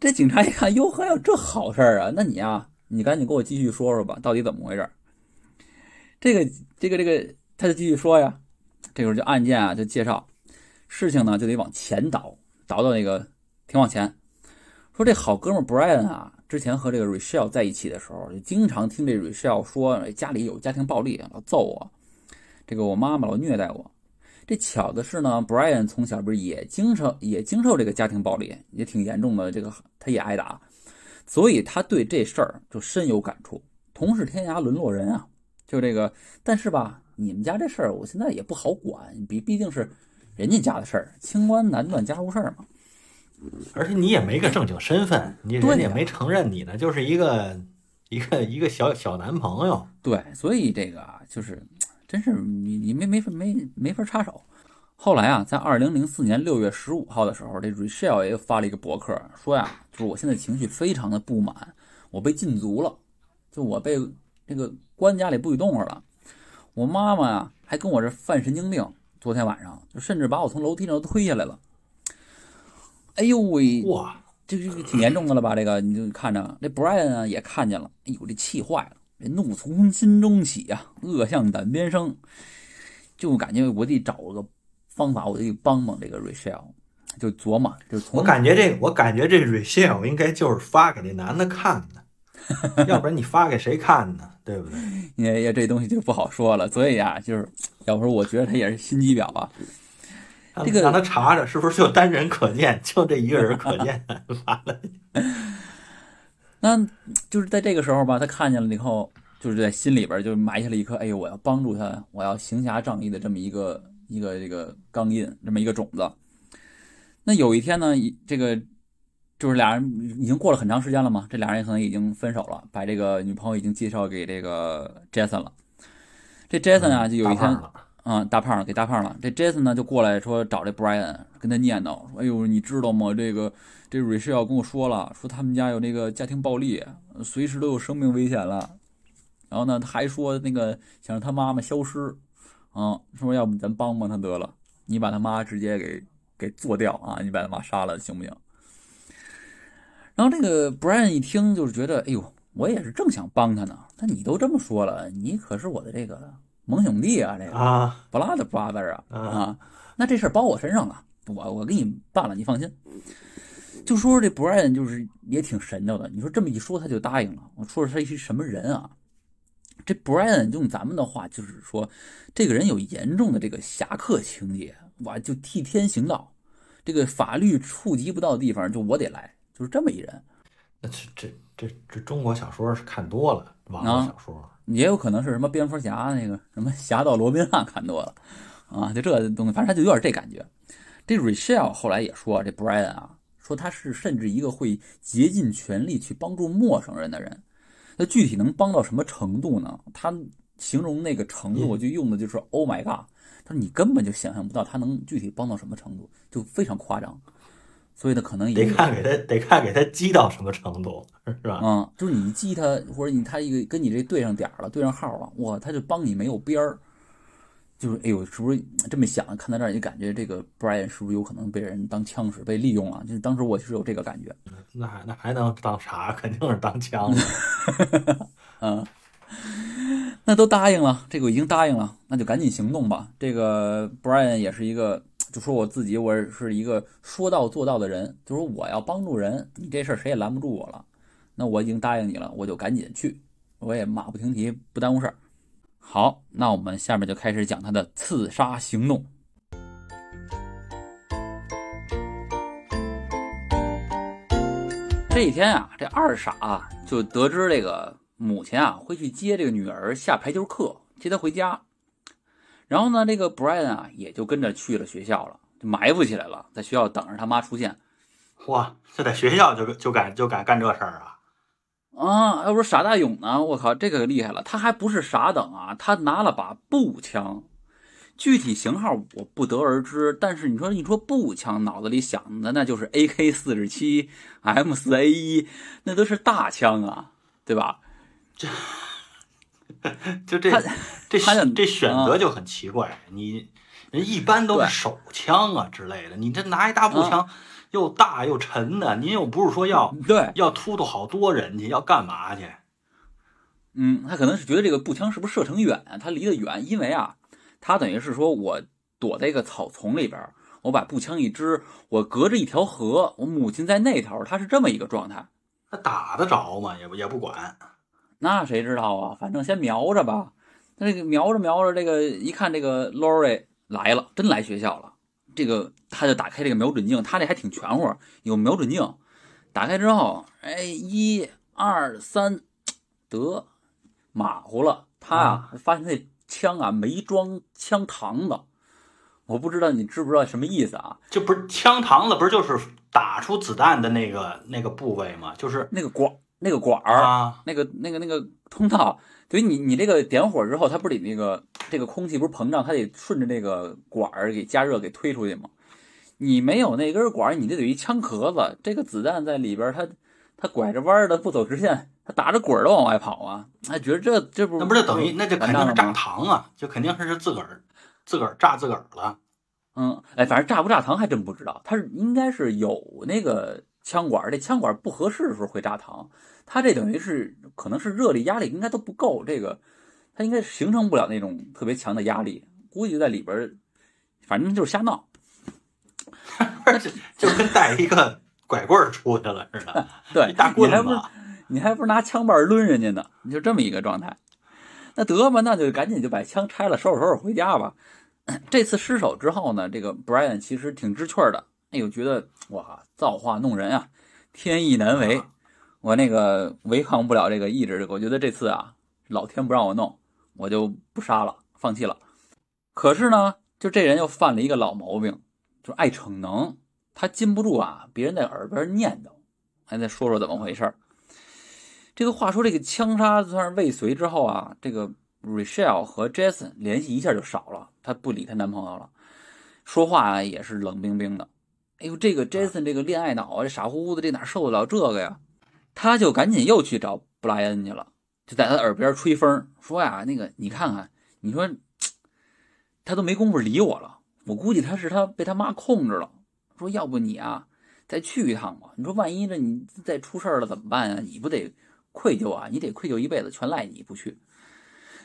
这警察一看，哟，呵有这好事儿啊？那你啊，你赶紧给我继续说说吧，到底怎么回事？这个这个这个，他就继续说呀。这时候就案件啊，就介绍事情呢，就得往前倒，倒到那个挺往前。说这好哥们 Brian 啊，之前和这个 Rachel 在一起的时候，就经常听这 Rachel 说家里有家庭暴力，老揍我，这个我妈妈老虐待我。这巧的是呢，Brian 从小不是也经受也经受这个家庭暴力，也挺严重的，这个他也挨打，所以他对这事儿就深有感触。同是天涯沦落人啊，就这个，但是吧，你们家这事儿我现在也不好管，毕毕竟是人家家的事儿，清官难断家务事儿嘛。而且你也没个正经身份，你人也没承认你呢，就是一个一个一个小小男朋友。对，所以这个就是，真是你你没没法没没法插手。后来啊，在二零零四年六月十五号的时候，这 Rachel 也发了一个博客，说呀，就是我现在情绪非常的不满，我被禁足了，就我被这个关家里不许动了。我妈妈呀，还跟我这犯神经病，昨天晚上就甚至把我从楼梯上推下来了。哎呦喂！哇，这这挺严重的了吧？这个你就看着，这 Brian 啊也看见了。哎呦，这气坏了，这怒从心中起呀，恶向胆边生，就感觉我得找个方法，我得帮帮这个 Rachel，就琢磨，就从我感觉这，我感觉这 Rachel 应该就是发给那男的看的。要不然你发给谁看呢？对不对？也也这东西就不好说了。所以啊，就是要不说，我觉得他也是心机婊啊。这个让他查查是不是就单人可见，就这一个人可见，完了。那就是在这个时候吧，他看见了以后，就是在心里边就埋下了一颗，哎呦，我要帮助他，我要行侠仗义的这么一个一个这个钢印，这么一个种子。那有一天呢，这个就是俩人已经过了很长时间了嘛，这俩人可能已经分手了，把这个女朋友已经介绍给这个 Jason 了。这 Jason 啊，就有一天。嗯，大胖给大胖了。这 Jason 呢就过来说找这 Brian，跟他念叨说：“哎呦，你知道吗？这个这 Rachel 跟我说了，说他们家有那个家庭暴力，随时都有生命危险了。然后呢，他还说那个想让他妈妈消失，啊，说要不咱帮帮他得了，你把他妈直接给给做掉啊，你把他妈杀了行不行？”然后这个 Brian 一听就是觉得：“哎呦，我也是正想帮他呢，那你都这么说了，你可是我的这个。”盟兄弟啊，这个啊，blood brother 啊啊，那这事儿包我身上了，我我给你办了，你放心。就说这 Brian 就是也挺神叨的，你说这么一说他就答应了。我说说他是什么人啊？这 Brian 用咱们的话就是说，这个人有严重的这个侠客情节，哇，就替天行道，这个法律触及不到的地方就我得来，就是这么一人。那这这这这中国小说是看多了，网络小说。也有可能是什么蝙蝠侠那个什么侠盗罗宾汉看多了，啊，就这东西，反正他就有点这感觉。这 Rachel 后来也说，这 Brian 啊，说他是甚至一个会竭尽全力去帮助陌生人的人。那具体能帮到什么程度呢？他形容那个程度，我就用的就是 Oh my God，他说你根本就想象不到他能具体帮到什么程度，就非常夸张。所以他可能得看给他，得看给他激到什么程度，是吧？嗯，就是你激他，或者你他一个跟你这对上点了，对上号了，哇，他就帮你没有边儿。就是哎呦，是不是这么想？看到这儿，你感觉这个 Brian 是不是有可能被人当枪使，被利用了？就是当时我是有这个感觉。那还那还能当啥？肯定是当枪。嗯，那都答应了，这个已经答应了，那就赶紧行动吧。这个 Brian 也是一个。就说我自己，我是一个说到做到的人。就说我要帮助人，你这事儿谁也拦不住我了。那我已经答应你了，我就赶紧去，我也马不停蹄，不耽误事儿。好，那我们下面就开始讲他的刺杀行动。这一天啊，这二傻就得知这个母亲啊会去接这个女儿下排球课，接她回家。然后呢，这个 Brian 啊，也就跟着去了学校了，就埋伏起来了，在学校等着他妈出现。哇，这在学校就就敢就敢干这事儿啊！啊，要不是傻大勇呢，我靠，这个厉害了，他还不是傻等啊，他拿了把步枪，具体型号我不得而知，但是你说你说步枪，脑子里想的那就是 AK 四十七、M 四 A 一，那都是大枪啊，对吧？这。就这这这选择就很奇怪，你人一般都是手枪啊之类的，你这拿一大步枪，又大又沉的，您又不是说要对要突突好多人去，要干嘛去？嗯，他可能是觉得这个步枪是不是射程远啊？他离得远，因为啊，他等于是说我躲在一个草丛里边，我把步枪一支，我隔着一条河，我母亲在那头，他是这么一个状态，他打得着吗？也不也不管。那谁知道啊？反正先瞄着吧。他这个瞄着瞄着，这个一看，这个 Lori 来了，真来学校了。这个他就打开这个瞄准镜，他这还挺全乎，有瞄准镜。打开之后，哎，一二三，得马虎了。他啊，发现那枪啊没装枪膛子。我不知道你知不知道什么意思啊？就不是枪膛子，不是就是打出子弹的那个那个部位吗？就是那个管。那个管儿，那个那个那个通道，所以你你这个点火之后，它不得那个这个空气不是膨胀，它得顺着那个管儿给加热给推出去吗？你没有那根管儿，你这等于枪壳子，这个子弹在里边，它它拐着弯的不走直线，它打着滚儿的往外跑啊！哎，觉得这这不那不就等于那就肯定是炸膛啊，就肯定是自个儿自个儿炸自个儿了。嗯，哎，反正炸不炸膛还真不知道，它是应该是有那个枪管，这枪管不合适的时候会炸膛。它这等于是可能是热力压力应该都不够，这个他应该形成不了那种特别强的压力，估计在里边，反正就是瞎闹 就跟带一个拐棍出去了似的，对，大棍子。你还不是拿枪把抡人家呢？你就这么一个状态。那得吧，那就赶紧就把枪拆了，收拾收拾回家吧。这次失手之后呢，这个 Brian 其实挺知趣的。哎呦，觉得哇，造化弄人啊，天意难违，我那个违抗不了这个意志。我觉得这次啊，老天不让我弄，我就不杀了，放弃了。可是呢，就这人又犯了一个老毛病，就爱逞能。他禁不住啊，别人在耳边念叨，还再说说怎么回事这个话说，这个枪杀算是未遂之后啊，这个 Rachel 和 Jason 联系一下就少了，她不理她男朋友了，说话也是冷冰冰的。哎呦，这个 Jason 这个恋爱脑啊，这傻乎乎的，这哪受得了这个呀？他就赶紧又去找布莱恩去了，就在他耳边吹风，说呀，那个你看看，你说 他都没工夫理我了，我估计他是他被他妈控制了。说要不你啊，再去一趟吧。你说万一这你再出事了怎么办呀？你不得愧疚啊？你得愧疚一辈子，全赖你不去。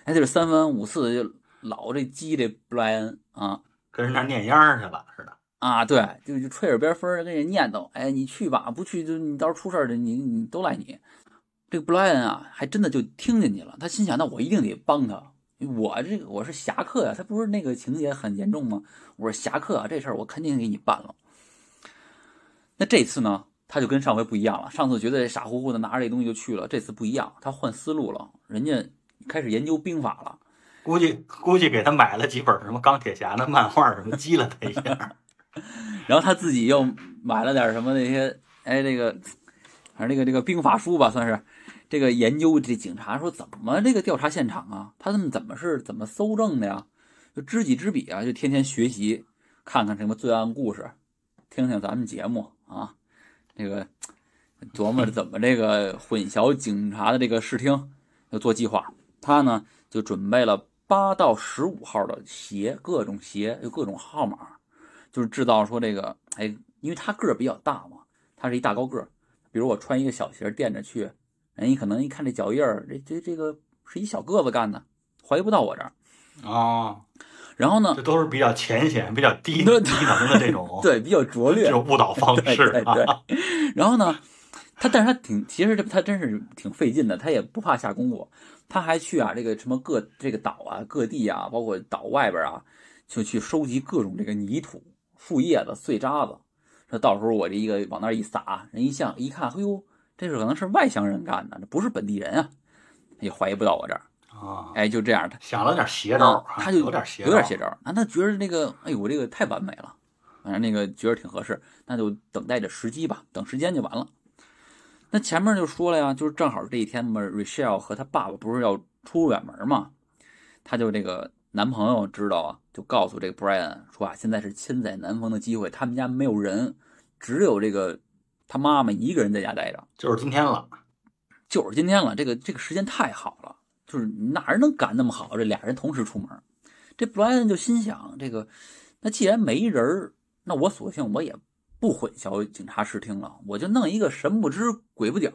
哎，就是三番五次就老这激这布莱恩啊，跟人那念秧去了似的啊。对，就就吹耳边风，跟人念叨。哎，你去吧，不去就你到时候出事了，你你都赖你。这个布莱恩啊，还真的就听进去了。他心想，那我一定得帮他。我这个我是侠客呀，他不是那个情节很严重吗？我是侠客啊，这事儿我肯定给你办了。那这次呢，他就跟上回不一样了。上次觉得傻乎乎的拿着这东西就去了，这次不一样，他换思路了。人家开始研究兵法了，估计估计给他买了几本什么钢铁侠的漫画，什么激了他一下。然后他自己又买了点什么那些，哎，这个反正这个这个兵法书吧，算是这个研究这警察说怎么这个调查现场啊，他们怎么是怎么搜证的呀？就知己知彼啊，就天天学习，看看什么罪案故事，听听咱们节目。啊，这个琢磨着怎么这个混淆警察的这个视听，要做计划。他呢就准备了八到十五号的鞋，各种鞋，有各种号码，就是制造说这个，哎，因为他个儿比较大嘛，他是一大高个儿。比如我穿一个小鞋垫着去，人家可能一看这脚印儿，这这这个是一小个子干的，怀疑不到我这儿啊。然后呢，这都是比较浅显、比较低 低能的这种，对，比较拙劣 这种误导方 式。对对。然后呢，他但是他挺，其实这他真是挺费劲的，他也不怕下功夫，他还去啊，这个什么各这个岛啊、各地啊，包括岛外边啊，就去收集各种这个泥土、树叶子、碎渣子，说到时候我这一个往那一撒，人一向一看，哎呦，这是可能是外乡人干的，这不是本地人啊，也怀疑不到我这儿。啊，哎，就这样，他想了点邪招，他就有点邪，有点邪招。那他觉得那个，哎呦，我这个太完美了，反正那个觉得挺合适，那就等待着时机吧，等时间就完了。那前面就说了呀，就是正好这一天嘛，Rachel 和他爸爸不是要出远门嘛，他就这个男朋友知道啊，就告诉这个 Brian 说啊，现在是千载难逢的机会，他们家没有人，只有这个他妈妈一个人在家待着，就是今天了，就是今天了，这个这个时间太好了。就是哪人能赶那么好？这俩人同时出门，这 Brian 就心想：这个，那既然没人那我索性我也不混淆警察视听了，我就弄一个神不知鬼不觉，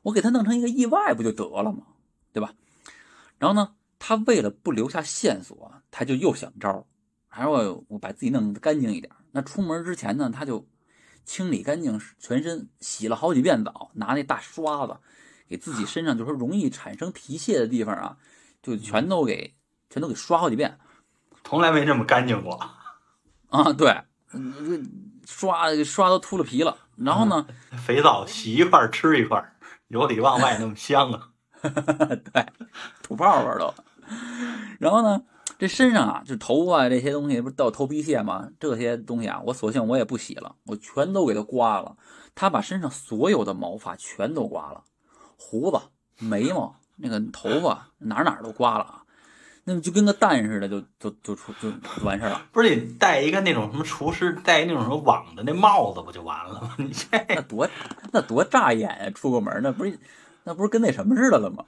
我给他弄成一个意外不就得了吗？对吧？然后呢，他为了不留下线索，他就又想招，还说我把自己弄得干净一点。那出门之前呢，他就清理干净全身，洗了好几遍澡，拿那大刷子。给自己身上就是容易产生皮屑的地方啊，就全都给全都给刷好几遍，从来没这么干净过啊！对，刷刷都秃了皮了。然后呢，肥皂洗一块吃一块，由里往外那么香啊！对，吐泡泡都。然后呢，这身上啊，就头发这些东西不是到头皮屑吗？这些东西啊，我索性我也不洗了，我全都给它刮了。他把身上所有的毛发全都刮了。胡子、眉毛、那个头发哪哪都刮了啊，那么就跟个蛋似的，就就就出就完事儿了。不是得戴一个那种什么厨师戴那种什么网的那帽子不就完了吗？你这那多那多扎眼呀！出个门那不是那不是跟那什么似的了吗？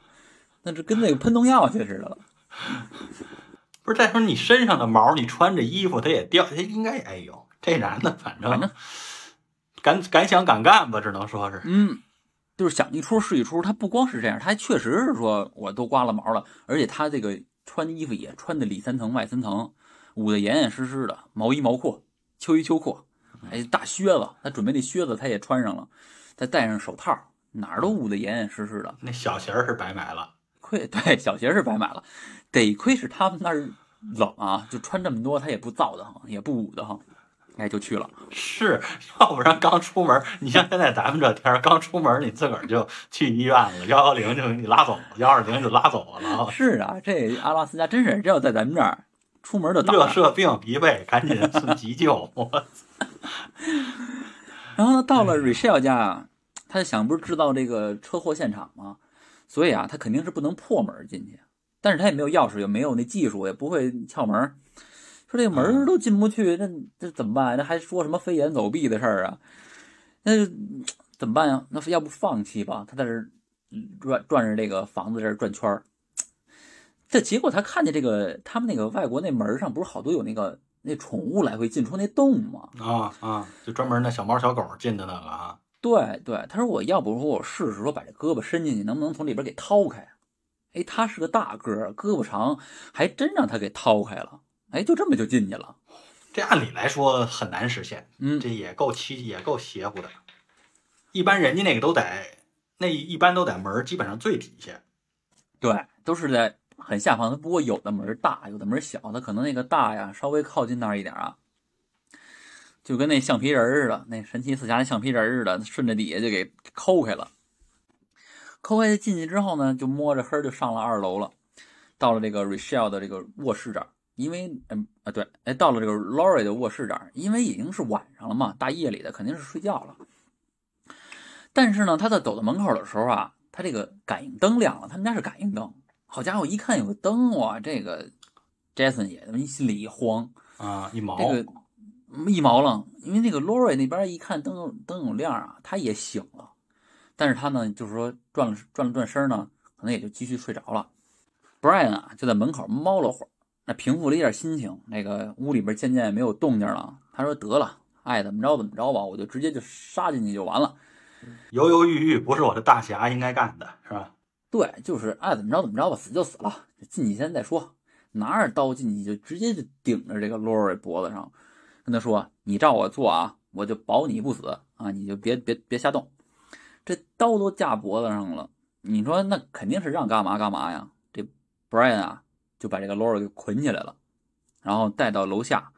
那是跟那个喷农药去似的了。不是再说你身上的毛，你穿着衣服它也掉，它应该哎呦，这男的反正敢敢想敢干吧，只能说是嗯。就是想一出是一出，他不光是这样，他还确实是说我都刮了毛了，而且他这个穿的衣服也穿的里三层外三层，捂得严严实实的，毛衣毛裤，秋衣秋裤，哎，大靴子，他准备那靴子他也穿上了，再戴上手套，哪儿都捂得严严实实的。那小鞋是白买了，亏对小鞋是白买了，得亏是他们那儿冷啊，就穿这么多，他也不燥的慌，也不捂的慌，哎，就去了。是要不然刚出门，你像现在咱们这天儿，刚出门你自个儿就去医院了，幺幺零就给你拉走了，幺二零就拉走了，是啊，这阿拉斯加真是，这要在咱们这儿出门就。热射病必备，赶紧送急救。我然后呢，到了 Rachel 家啊，他就想不是制造这个车祸现场吗？所以啊，他肯定是不能破门进去，但是他也没有钥匙，也没有那技术，也不会撬门。说这门儿都进不去，那这怎么办？那还说什么飞檐走壁的事儿啊？那就怎么办呀？那要不放弃吧？他在这儿转转着这个房子这儿转圈儿。这结果他看见这个他们那个外国那门上不是好多有那个那宠物来回进出那洞吗？啊啊，就专门那小猫小狗进的那个啊，对对，他说我要不说我试试，说把这胳膊伸进去，能不能从里边给掏开？哎，他是个大个儿，胳膊长，还真让他给掏开了。哎，就这么就进去了。这按理来说很难实现，嗯，这也够欺也够邪乎的。一般人家那个都在，那一般都在门儿基本上最底下。对，都是在很下方。不过有的门大，有的门小，它可能那个大呀，稍微靠近那儿一点啊，就跟那橡皮人儿似的，那神奇四侠那橡皮人儿似的，顺着底下就给抠开了。抠开进去之后呢，就摸着黑儿就上了二楼了，到了这个 Rachel 的这个卧室这儿。因为嗯啊对，哎到了这个 Lori 的卧室这儿，因为已经是晚上了嘛，大夜里的肯定是睡觉了。但是呢，他在走到门口的时候啊，他这个感应灯亮了，他们家是感应灯。好家伙，一看有个灯哇，这个 Jason 也心里一慌，啊，一毛，这个一毛愣，因为那个 Lori 那边一看灯灯有亮啊，他也醒了，但是他呢，就是说转了转了转身呢，可能也就继续睡着了。Brian 啊，就在门口猫了会儿，那平复了一下心情，那个屋里边渐渐也没有动静了。他说：“得了，爱怎么着怎么着吧，我就直接就杀进去就完了。犹犹豫豫不是我的大侠应该干的，是吧？对，就是爱怎么着怎么着吧，死就死了，进去先再说。拿着刀进去就直接就顶着这个 Lori 脖子上，跟他说：‘你照我做啊，我就保你不死啊，你就别别别瞎动。’这刀都架脖子上了，你说那肯定是让干嘛干嘛呀？这 Brian 啊，就把这个 Laura 给捆起来了，然后带到楼下。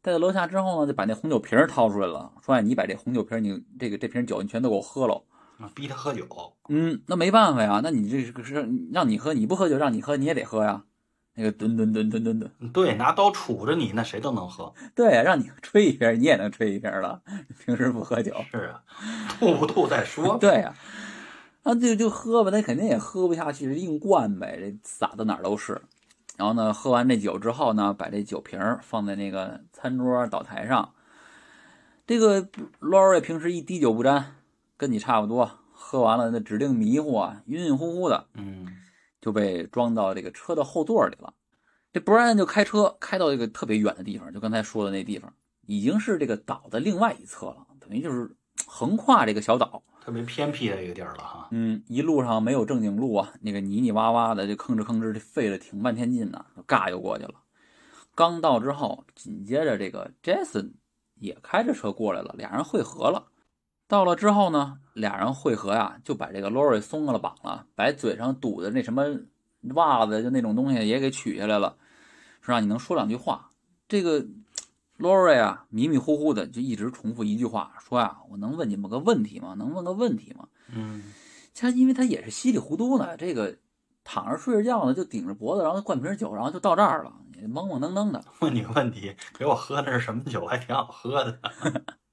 带到楼下之后呢，就把那红酒瓶掏出来了，说：“哎，你把这红酒瓶，你这个这瓶酒你全都给我喝了。”啊，逼他喝酒，嗯，那没办法呀，那你这个是让你喝，你不喝酒让你喝你也得喝呀。那个吨吨吨吨吨吨，对，拿刀杵着你，那谁都能喝。对呀，让你吹一瓶你也能吹一瓶了。平时不喝酒，是啊，吐不吐再说。对呀，啊就就喝吧，他肯定也喝不下去，硬灌呗，这洒的哪儿都是。然后呢，喝完这酒之后呢，把这酒瓶放在那个餐桌岛台上。这个 Lori 平时一滴酒不沾，跟你差不多。喝完了那指定迷糊啊，晕晕乎乎的，嗯，就被装到这个车的后座里了。这 Brian 就开车开到一个特别远的地方，就刚才说的那地方，已经是这个岛的另外一侧了，等于就是横跨这个小岛。特别偏僻的一个地儿了哈。嗯，一路上没有正经路啊，那个泥泥洼洼的，就吭哧吭哧的费了挺半天劲呢，就嘎就过去了。刚到之后，紧接着这个 Jason 也开着车过来了，俩人汇合了。到了之后呢，俩人汇合呀，就把这个 Lori 松了绑了，把嘴上堵的那什么袜子就那种东西也给取下来了，说让你能说两句话。这个 Lori 啊，迷迷糊糊的就一直重复一句话，说呀，我能问你们个问题吗？能问个问题吗？嗯，他因为他也是稀里糊涂的，这个躺着睡着觉呢，就顶着脖子，然后灌瓶酒，然后就到这儿了，懵懵登登的。问你个问题，给我喝那是什么酒？还挺好喝的。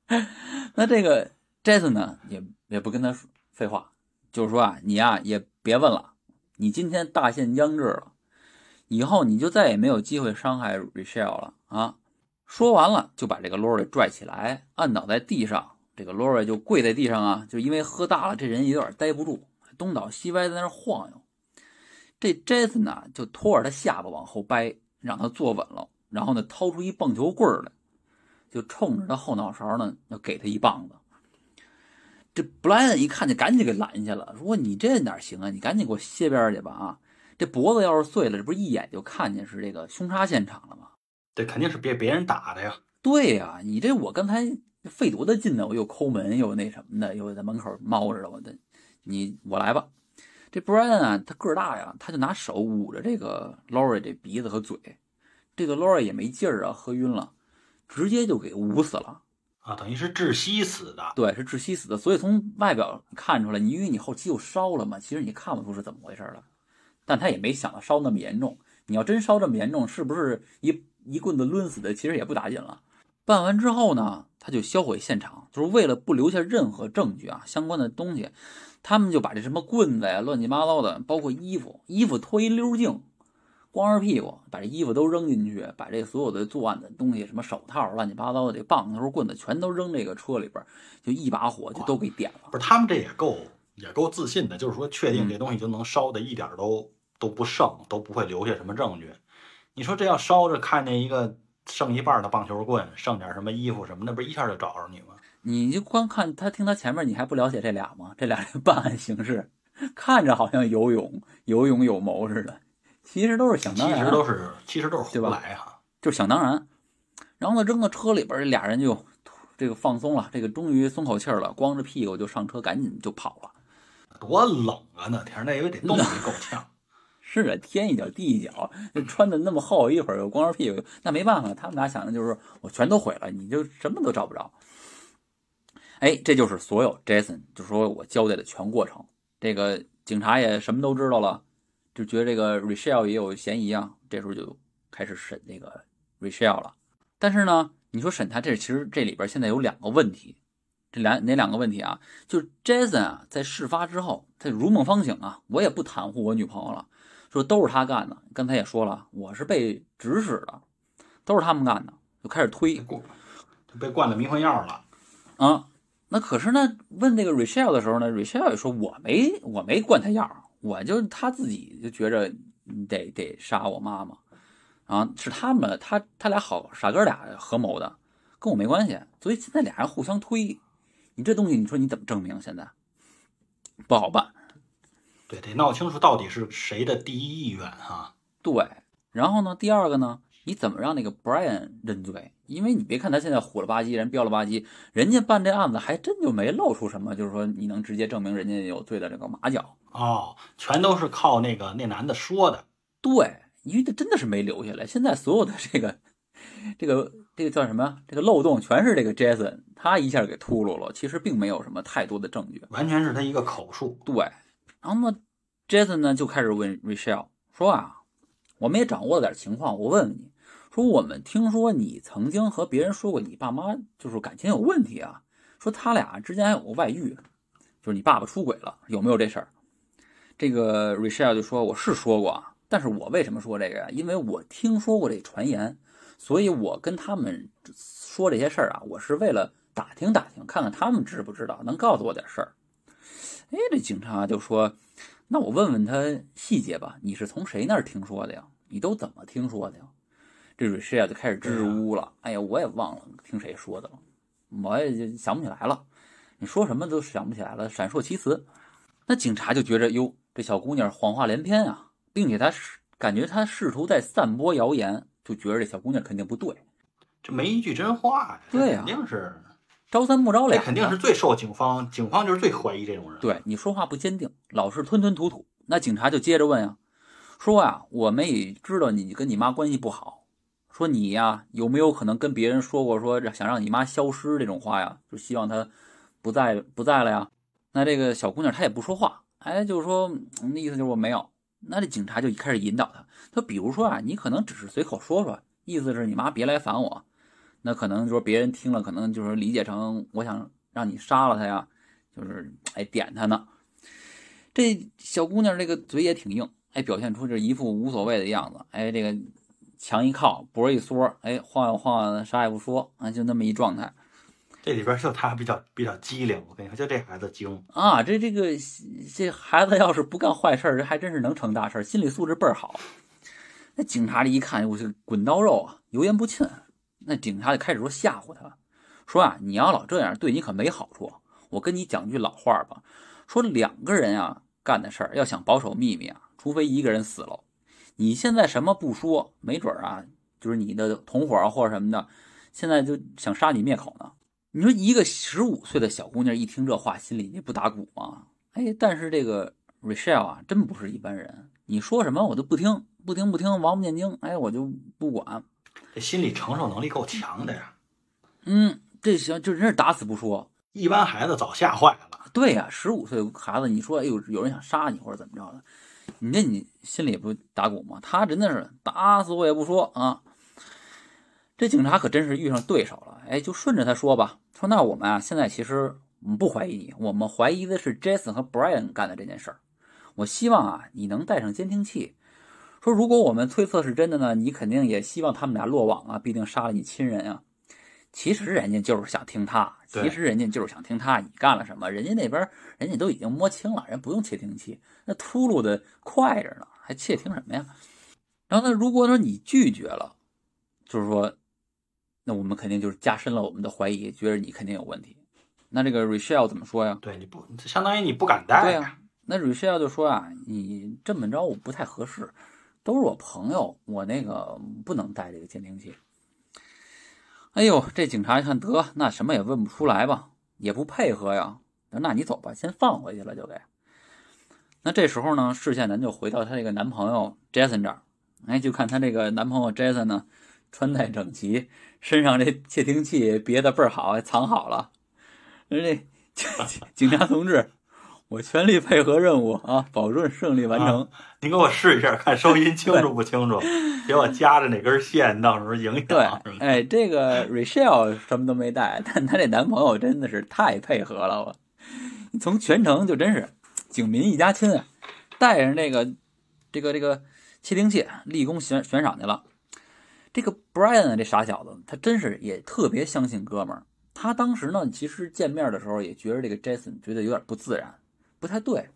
那这个这次呢，也也不跟他废话，就是说啊，你呀、也别问了，你今天大限将至了，以后你就再也没有机会伤害 Rachel 了啊！说完了，就把这个 Lori 拽起来，按倒在地上。这个 Lori 就跪在地上啊，就因为喝大了，这人也有点待不住，东倒西歪在那晃悠。这 Jason 呢，就拖着他下巴往后掰，让他坐稳了，然后呢，掏出一棒球棍儿来，就冲着他后脑勺呢，要给他一棒子。这布莱恩一看就赶紧给拦下了，说：“你这哪行啊？你赶紧给我歇边去吧！啊，这脖子要是碎了，这不是一眼就看见是这个凶杀现场了吗？这肯定是别别人打的呀。对呀、你这我刚才费多大劲呢？我又抠门又那什么的，又在门口猫着了，我这你我来吧。这布莱恩啊，他个儿大呀，他就拿手捂着这个 Lori 这鼻子和嘴，这个 Lori 也没劲儿啊，喝晕了，直接就给捂死了。啊，等于是窒息死的。对，是窒息死的。所以从外表看出来，你因为你后期又烧了嘛，其实你看不出是怎么回事了。但他也没想到烧那么严重。你要真烧这么严重，是不是一一棍子抡死的？其实也不打紧了。办完之后呢，他就销毁现场，就是为了不留下任何证据啊，相关的东西，他们就把这什么棍子呀、乱七八糟的，包括衣服，衣服脱一溜净，光着屁股，把这衣服都扔进去，把这所有的作案的东西，什么手套、乱七八糟的这棒子头、棍子，全都扔这个车里边，就一把火就都给点了。不是，他们这也够也够自信的，就是说确定这东西就能烧的一点都都不剩，都不会留下什么证据。你说这要烧着看见一个。剩一半的棒球棍，剩点什么衣服什么，那不是一下就找着你吗？你就光看他听他前面，你还不了解这俩吗？这俩人办案形式，看着好像有勇有勇有谋似的，其实都是想当然。其实都是其实都是胡来哈，就是想当然。然后呢，扔到车里边，这俩人就这个放松了，这个终于松口气了，光着屁股就上车，赶紧就跑了。多冷啊！那天那以为得冻得够呛。是啊，天一脚地一脚，穿的那么厚，一会儿又光着屁股，那没办法，他们俩想的就是我全都毁了，你就什么都找不着。哎，这就是所有 Jason 就说我交代的全过程。这个警察也什么都知道了，就觉得这个 Rachel 也有嫌疑啊，这时候就开始审这个 Rachel 了。但是呢，你说审他，这其实这里边现在有两个问题，这两哪两个问题啊？就是 Jason 啊，在事发之后，他如梦方醒啊，我也不袒护我女朋友了。说都是他干的，刚才也说了，我是被指使的，都是他们干的，就开始推，就被灌了迷魂药了啊。那可是呢，问那个 Rachel 的时候呢，Rachel 也说我没我没灌他药，我就他自己就觉着得得杀我妈妈啊，是他们他他俩好傻哥俩合谋的，跟我没关系。所以现在俩人互相推，你这东西你说你怎么证明？现在不好办。对，得闹清楚到底是谁的第一意愿哈。对，然后呢，第二个呢，你怎么让那个 Brian 认罪？因为你别看他现在虎了吧唧，人彪了吧唧，人家办这案子还真就没露出什么，就是说你能直接证明人家有罪的这个马脚。哦，全都是靠那个那男的说的。对，因为他真的是没留下来。现在所有的这个这个这个叫什么？这个漏洞全是这个 Jason，他一下给秃噜了。其实并没有什么太多的证据，完全是他一个口述。对。然后呢，Jason 呢就开始问 Rachel 说啊，我们也掌握了点情况，我问问你，说我们听说你曾经和别人说过你爸妈就是感情有问题啊，说他俩之间还有个外遇，就是你爸爸出轨了，有没有这事儿？这个 Rachel 就说我是说过，但是我为什么说这个呀？因为我听说过这传言，所以我跟他们说这些事儿啊，我是为了打听打听，看看他们知不知道，能告诉我点事儿。哎，这警察就说：“那我问问他细节吧，你是从谁那儿听说的呀？你都怎么听说的呀？”这瑞士啊就开始支支吾吾了。哎呀，我也忘了听谁说的了，我也想不起来了。你说什么都想不起来了，闪烁其词。那警察就觉着哟，这小姑娘谎话连篇啊，并且她是感觉她试图在散播谣言，就觉着这小姑娘肯定不对，这没一句真话呀。对呀，肯定是。朝三暮朝两，肯定是最受警方，警方就是最怀疑这种人。对你说话不坚定，老是吞吞吐吐，那警察就接着问呀，说啊，我们也知道你跟你妈关系不好，说你呀有没有可能跟别人说过说想让你妈消失这种话呀？就希望她不在不在了呀？那这个小姑娘她也不说话，哎，就是说那意思就是我没有。那这警察就开始引导她，她比如说啊，你可能只是随口说说，意思是你妈别来烦我。那可能就说别人听了，可能就是理解成我想让你杀了她呀，就是哎点她呢。这小姑娘这个嘴也挺硬，哎，表现出这一副无所谓的样子，哎，这个墙一靠，脖一缩，哎，晃悠晃悠，啥也不说啊，就那么一状态。这里边就他比较比较机灵，我跟你说，就这孩子精啊，这这个这孩子要是不干坏事，这还真是能成大事，心理素质倍儿好。那警察这一看，我是滚刀肉啊，油盐不进。那警察就开始说吓唬他，说啊，你要老这样，对你可没好处。我跟你讲句老话吧，说两个人啊干的事儿，要想保守秘密啊，除非一个人死了。你现在什么不说，没准啊，就是你的同伙或者什么的，现在就想杀你灭口呢。你说一个十五岁的小姑娘一听这话，心里你不打鼓吗？哎，但是这个 Rachel 啊，真不是一般人，你说什么我都不听，不听不听，王八念经，哎，我就不管。这心理承受能力够强的呀。嗯，这行就真是打死不说。一般孩子早吓坏了。对呀、十五岁孩子，你说哎呦，有人想杀你或者怎么着的，你那你心里不打鼓吗？他真的是打死我也不说啊。这警察可真是遇上对手了，哎，就顺着他说吧，说那我们啊，现在其实我们不怀疑你，我们怀疑的是 Jason 和 Brian 干的这件事儿。我希望啊，你能带上监听器。说如果我们推测是真的呢，你肯定也希望他们俩落网啊，毕竟杀了你亲人啊。其实人家就是想听他，其实人家就是想听他你干了什么，人家那边人家都已经摸清了，人不用窃听器，那秃噜的快着呢，还窃听什么呀？然后呢，如果说你拒绝了，就是说，那我们肯定就是加深了我们的怀疑，觉得你肯定有问题。那这个 Rachel 怎么说呀？对，你不相当于你不敢带对呀、那 Rachel 就说啊，你这么着我不太合适，都是我朋友，我那个不能带这个监听器。哎呦，这警察一看得，那什么也问不出来吧，也不配合呀。那你走吧，先放回去了就给。那这时候呢，视线咱就回到她这个男朋友 Jason 这儿，哎，就看她这个男朋友 Jason 呢，穿戴整齐，身上这窃听器别的倍儿好，还藏好了。人这 警察同志，我全力配合任务啊，保证胜利完成。你给我试一下，看收音清楚不清楚，别我夹着哪根线，到时候影响。对，哎，这个 Rachel 什么都没带，但她这男朋友真的是太配合了，我从全程就真是警民一家亲啊，带着那个这个这个窃听器立功悬悬赏去了。这个 Brian，这傻小子，他真是也特别相信哥们儿。他当时呢，其实见面的时候也觉得这个 Jason 觉得有点不自然，不太对。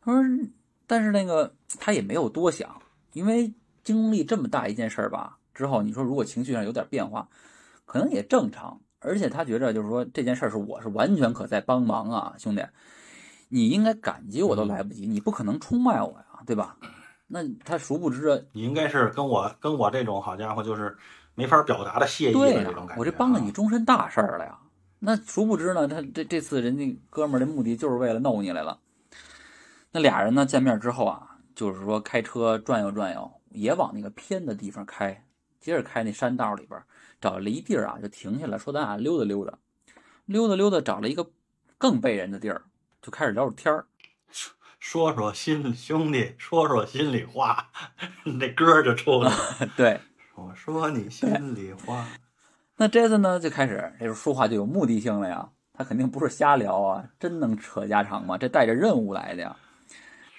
他说，但是那个他也没有多想，因为经历这么大一件事儿吧，之后你说如果情绪上有点变化，可能也正常。而且他觉着就是说这件事儿是我是完全可在帮忙啊，兄弟，你应该感激我都来不及，你不可能出卖我呀，对吧？那他殊不知，你应该是跟我跟我这种好家伙，就是没法表达的谢意对呀、的这种感觉。我这帮了你啊，终身大事儿了呀。那殊不知呢，他这这次人家哥们儿的目的就是为了弄你来了。那俩人呢见面之后啊，就是说开车转悠转悠，也往那个偏的地方开，接着开那山道里边，找了一地儿啊，就停下来说咱俩溜达溜达，溜达溜达，找了一个更背人的地儿，就开始聊着天儿。说说心兄弟，说说心里话，那歌儿就出来了。对，我说你心里话，那 Jason 呢就开始这时候说话就有目的性了呀，他肯定不是瞎聊啊，真能扯家常吗？这带着任务来的呀。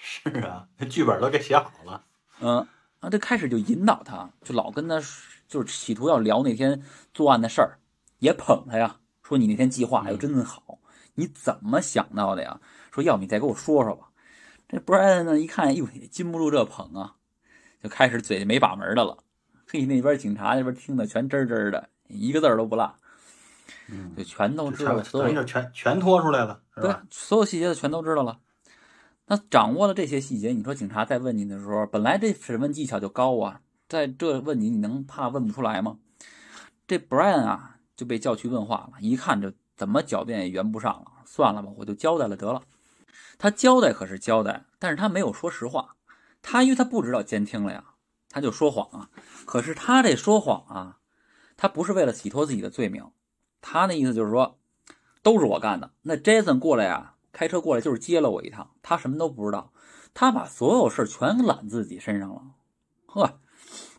是啊，那剧本都给写好了。嗯，啊，这开始就引导他，就老跟他就是企图要聊那天作案的事儿，也捧他呀，说你那天计划哎呦真好，你怎么想到的呀？说要不你再给我说说吧。这 Brian 呢一看，哎呦也禁不住这捧啊，就开始嘴没把门的了。嘿，那边警察那边听的全真真的，一个字儿都不落，嗯，就全都知道咱所有咱就全全拖出来了，是对吧？，所有细节的全都知道了。那掌握了这些细节，你说警察在问你的时候，本来这审问技巧就高啊，在这问你，你能怕问不出来吗？这 Brian 啊就被叫去问话了，一看这怎么狡辩也圆不上了，算了吧，我就交代了得了。他交代可是交代，但是他没有说实话，他因为他不知道监听了呀，他就说谎啊。可是他这说谎啊，他不是为了洗脱自己的罪名，他那意思就是说，都是我干的。那 Jason 过来呀、开车过来就是接了我一趟，他什么都不知道，他把所有事儿全揽自己身上了，呵，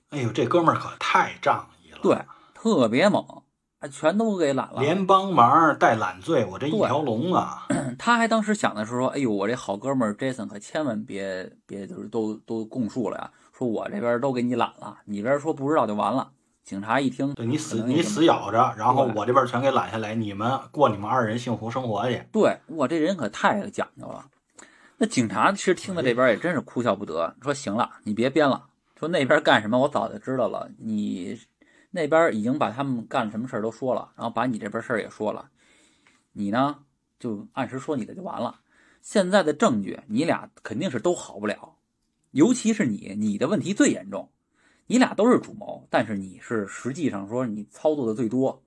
哎呦，这哥们儿可太仗义了，对，特别猛，啊，全都给揽了。连帮忙带揽罪，我这一条龙啊！他还当时想的是说，哎呦，我这好哥们儿 Jason 可千万别别就是都都供述了呀，说我这边都给你揽了，你这边说不知道就完了。警察一听，对你死你死咬着，然后我这边全给揽下来，你们过你们二人幸福生活去。对我这人可太讲究了。那警察其实听到这边也真是哭笑不得，说行了，你别编了，说那边干什么我早就知道了，你那边已经把他们干什么事儿都说了，然后把你这边事儿也说了，你呢就按时说你的就完了。现在的证据，你俩肯定是都好不了，尤其是你，你的问题最严重。你俩都是主谋，但是你是实际上说你操作的最多，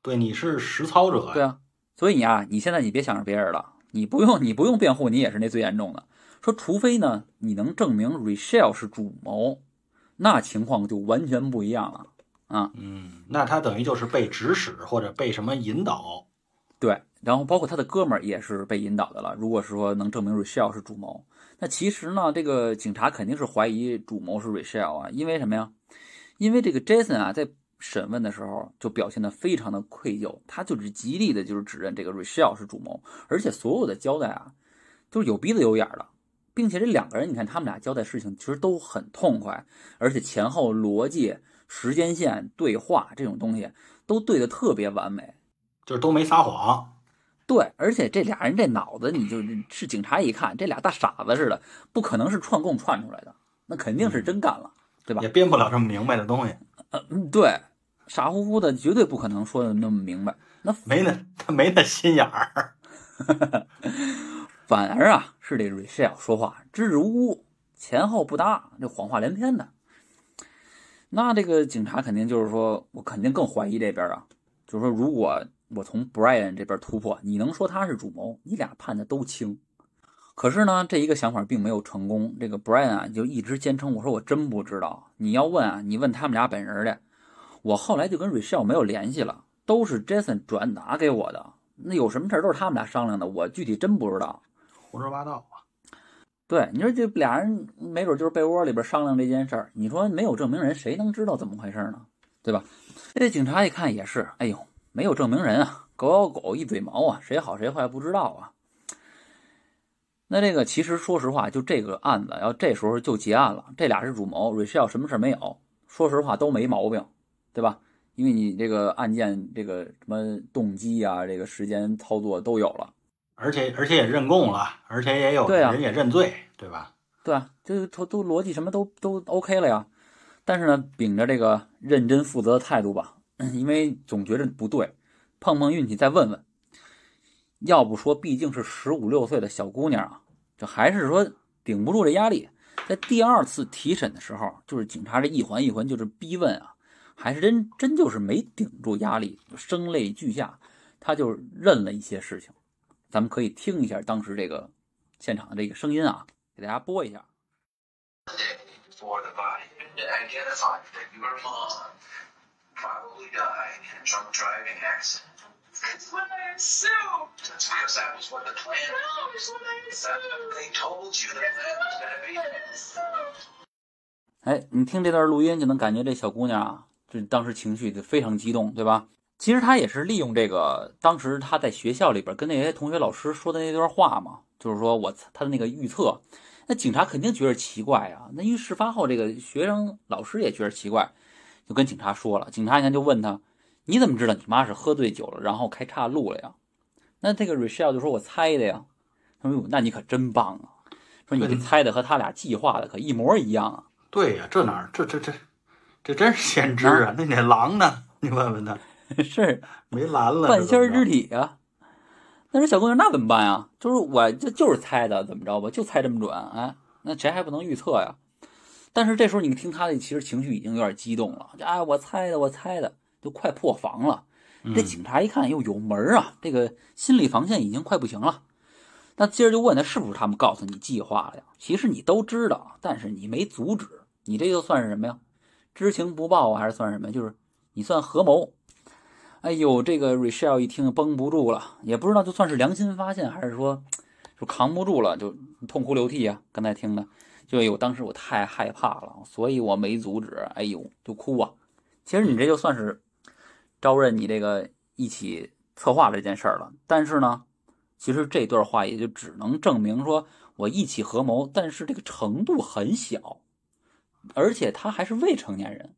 对，你是实操者呀。对啊，所以啊，你现在你别想着别人了，你不用你不用辩护，你也是那最严重的。说除非呢，你能证明 Rachel 是主谋，那情况就完全不一样了啊。嗯，那他等于就是被指使或者被什么引导。对，然后包括他的哥们儿也是被引导的了。如果是说能证明 Rachel 是主谋，那其实呢，这个警察肯定是怀疑主谋是 Rachel 啊，因为什么呀？因为这个 Jason 啊，在审问的时候就表现得非常的愧疚，他就是极力的就是指认这个 Rachel 是主谋，而且所有的交代啊，都是有鼻子有眼的，并且这两个人，你看他们俩交代事情其实都很痛快，而且前后逻辑、时间线、对话这种东西都对的特别完美。就是都没撒谎，对，而且这俩人这脑子，你就是警察一看，这俩大傻子似的，不可能是串供串出来的，那肯定是真干了，对吧？也编不了这么明白的东西。嗯，对，傻乎乎的，绝对不可能说的那么明白。那没那他没那心眼儿，反而啊是这 Rachel 说话支支吾吾，前后不搭，这谎话连篇的。那这个警察肯定就是说，我肯定更怀疑这边啊，就是说如果。我从 Brian 这边突破，你能说他是主谋？你俩判的都轻。可是呢，这一个想法并没有成功。这个 Brian 啊，就一直坚称：“我说我真不知道。你要问啊，你问他们俩本人的。我后来就跟 Rachel 没有联系了，都是 Jason 转达给我的。那有什么事都是他们俩商量的，我具体真不知道。胡说八道？对，你说这俩人没准就是被窝里边商量这件事儿。你说没有证明人，谁能知道怎么回事呢？对吧？这警察一看也是，哎呦。没有证明人啊，狗咬狗一嘴毛啊，谁好谁坏不知道啊。那这个其实说实话，就这个案子要这时候就结案了，这俩是主谋，Rachel 什么事没有，说实话都没毛病，对吧？因为你这个案件这个什么动机啊，这个时间操作都有了，而且而且也认供了，而且也有人也认罪，对吧？对啊，这都都逻辑什么都都 OK 了呀。但是呢，秉着这个认真负责的态度吧。因为总觉着不对，碰碰运气再问问。要不说，毕竟是十五六岁的小姑娘啊，这还是说顶不住这压力。在第二次提审的时候，就是警察这一环一环就是逼问啊，还是真真就是没顶住压力，声泪俱下，他就认了一些事情。咱们可以听一下当时这个现场的这个声音啊，给大家播一下。probably die in drunk driving x that's when I assumed. That's because that was what the plan no, was. When I assumed. They told you the plan was going to be. 哎，你听这段录音就能感觉这小姑娘啊，就当时情绪就非常激动，对吧？其实他也是利用这个当时他在学校里边跟那些同学老师说的那段话嘛，就是说我他的那个预测，那警察肯定觉得奇怪啊。那因为事发后，这个学生老师也觉得奇怪。就跟警察说了，警察呢就问他：“你怎么知道你妈是喝醉酒了，然后开岔路了呀？”那这个 Rachel 就说：“我猜的呀。”他说：“那你可真棒啊！说你这猜的和他俩计划的可一模一样啊！”对呀，这哪这这这这真是先知啊！那那狼呢？你问问他，是没蓝了，半仙之体啊！那是小姑娘那怎么办呀？就是我这就是猜的，怎么着吧？就猜这么准？哎，那谁还不能预测呀？但是这时候你听他的，其实情绪已经有点激动了。哎，我猜的，我猜的，就快破防了。这警察一看，又有门啊，这个心理防线已经快不行了。那接着就问他是不是他们告诉你计划了呀？其实你都知道，但是你没阻止。你这就算是什么呀？知情不报啊，还是算什么？就是你算合谋。哎呦，这个 Rachel 一听绷不住了，也不知道就算是良心发现，还是说就扛不住了，就痛哭流涕啊。刚才听的。就有当时我太害怕了，所以我没阻止。哎呦，就哭啊！其实你这就算是招认你这个一起策划这件事儿了。但是呢，其实这段话也就只能证明说我一起合谋，但是这个程度很小，而且他还是未成年人。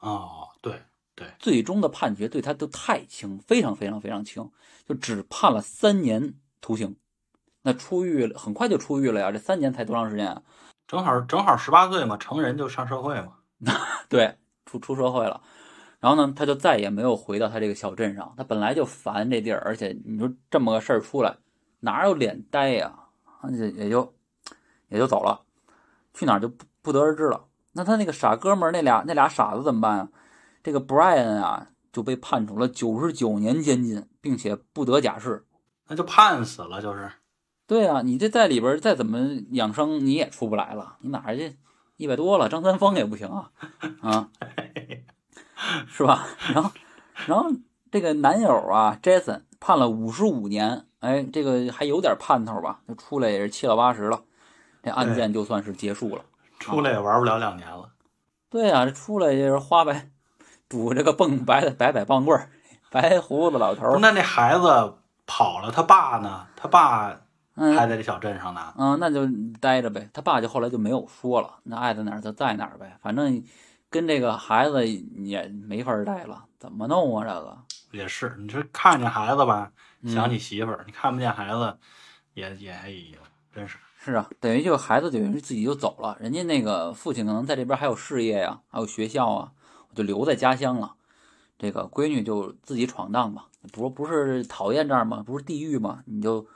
哦，对对，最终的判决对他都太轻，非常非常非常轻，就只判了三年徒刑。那出狱了，很快就出狱了呀！这三年才多长时间啊？正好正好十八岁嘛，成人就上社会嘛。对，出出社会了，然后呢，他就再也没有回到他这个小镇上。他本来就烦这地儿，而且你说这么个事儿出来，哪有脸待呀？也也就也就走了，去哪儿就不不得而知了。那他那个傻哥们儿那俩那俩傻子怎么办啊？这个 Brian 啊就被判处了九十九年监禁，并且不得假释。那就判死了，就是。对啊，你这在里边再怎么养生，你也出不来了。你哪儿去？一百多了，张三丰也不行啊，啊，是吧？然后，然后这个男友啊，Jason 判了五十五年，哎，这个还有点盼头吧？就出来也是七老八十了，这案件就算是结束了。出来也玩不了两年了。对啊，这出来也是花白，拄着个蹦白的白摆棒棍儿，白胡子老头儿。那那孩子跑了，他爸呢？他爸嗯还在这小镇上呢。嗯，那就待着呗。他爸就后来就没有说了，那爱在哪儿就在哪儿呗，反正跟这个孩子也没法待了，怎么弄啊？这个，也是，你说看见孩子吧，嗯想起媳妇儿；你看不见孩子，也也哎呦，真是。是啊，等于这个孩子等于是自己就走了，人家那个父亲可能在这边还有事业呀、还有学校啊，我就留在家乡了。这个闺女就自己闯荡吧，不不是讨厌这儿吗？不是地狱吗？你就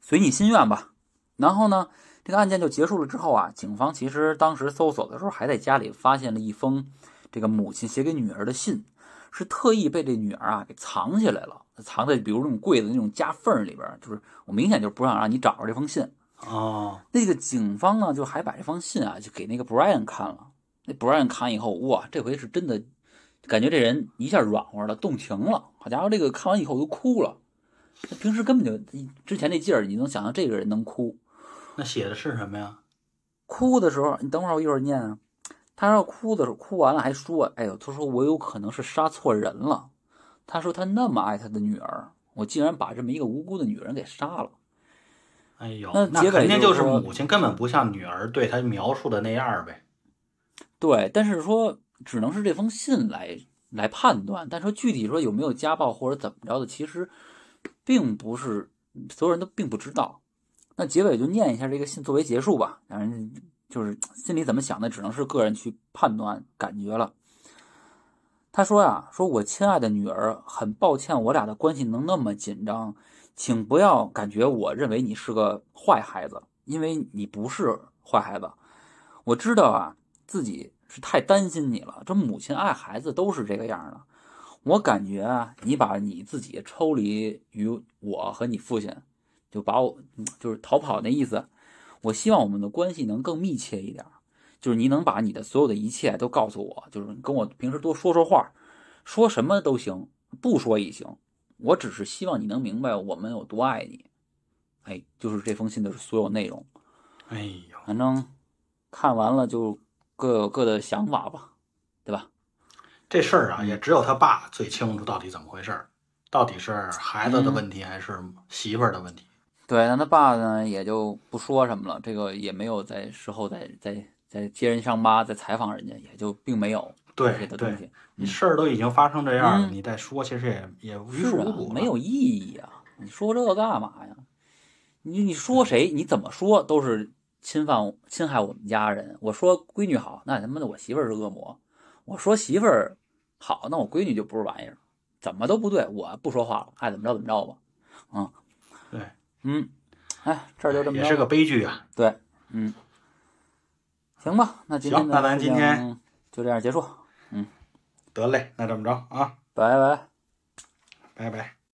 随你心愿吧。然后呢，这个案件就结束了之后啊，警方其实当时搜索的时候，还在家里发现了一封这个母亲写给女儿的信，是特意被这女儿啊给藏起来了，藏在比如那种柜子那种夹缝里边，就是我明显就不想让你找着这封信。哦，那个警方呢，就还把这封信啊，就给那个 Brian 看了。那 Brian 看以后，哇，这回是真的，感觉这人一下软和了，动情了。好家伙，这个看完以后都哭了。他平时根本就之前那劲儿，你能想象这个人能哭？那写的是什么呀？哭的时候，你等会儿我一会儿念啊。他说哭的时候，哭完了还说：“哎呦，他说我有可能是杀错人了。他说他那么爱他的女儿，我竟然把这么一个无辜的女人给杀了。哎呦，那那肯定就是母亲根本不像女儿对他描述的那样呗。对，但是说只能是这封信来来判断，但说具体说有没有家暴或者怎么着的，其实并不是所有人都并不知道。那结尾就念一下这个信作为结束吧，反正就是心里怎么想的，只能是个人去判断感觉了。他说呀，说我亲爱的女儿，很抱歉我俩的关系能那么紧张，请不要感觉我认为你是个坏孩子，因为你不是坏孩子。我知道啊，自己是太担心你了。这母亲爱孩子都是这个样的。我感觉啊，你把你自己抽离于我和你父亲，就把我嗯就是逃跑那意思。我希望我们的关系能更密切一点，就是你能把你的所有的一切都告诉我，就是跟我平时多说说话，说什么都行，不说也行。我只是希望你能明白我们有多爱你。哎，就是这封信的所有内容。哎呦，反正看完了就各有各的想法吧，对吧？这事儿啊，嗯也只有他爸最清楚到底怎么回事儿，到底是孩子的问题还是媳妇儿的问题？对，那他爸呢也就不说什么了，这个也没有在事后再再再揭人伤疤，再采访人家，也就并没有对对，的东西。你事儿都已经发生这样了，嗯你再说其实也也于是啊事无补，了，没有意义啊！你说这个干嘛呀？你你说谁，你怎么说都是侵犯侵害我们家人。我说闺女好，那他妈的我媳妇儿是恶魔；我说媳妇儿好，那我闺女就不是玩意儿，怎么都不对。我不说话了，爱怎么着怎么着吧。嗯，对，嗯，哎，这就这么着也是个悲剧啊。对，嗯，行吧，那今天那咱今天就这样结束，嗯得嘞，那这么着啊，拜拜。拜拜。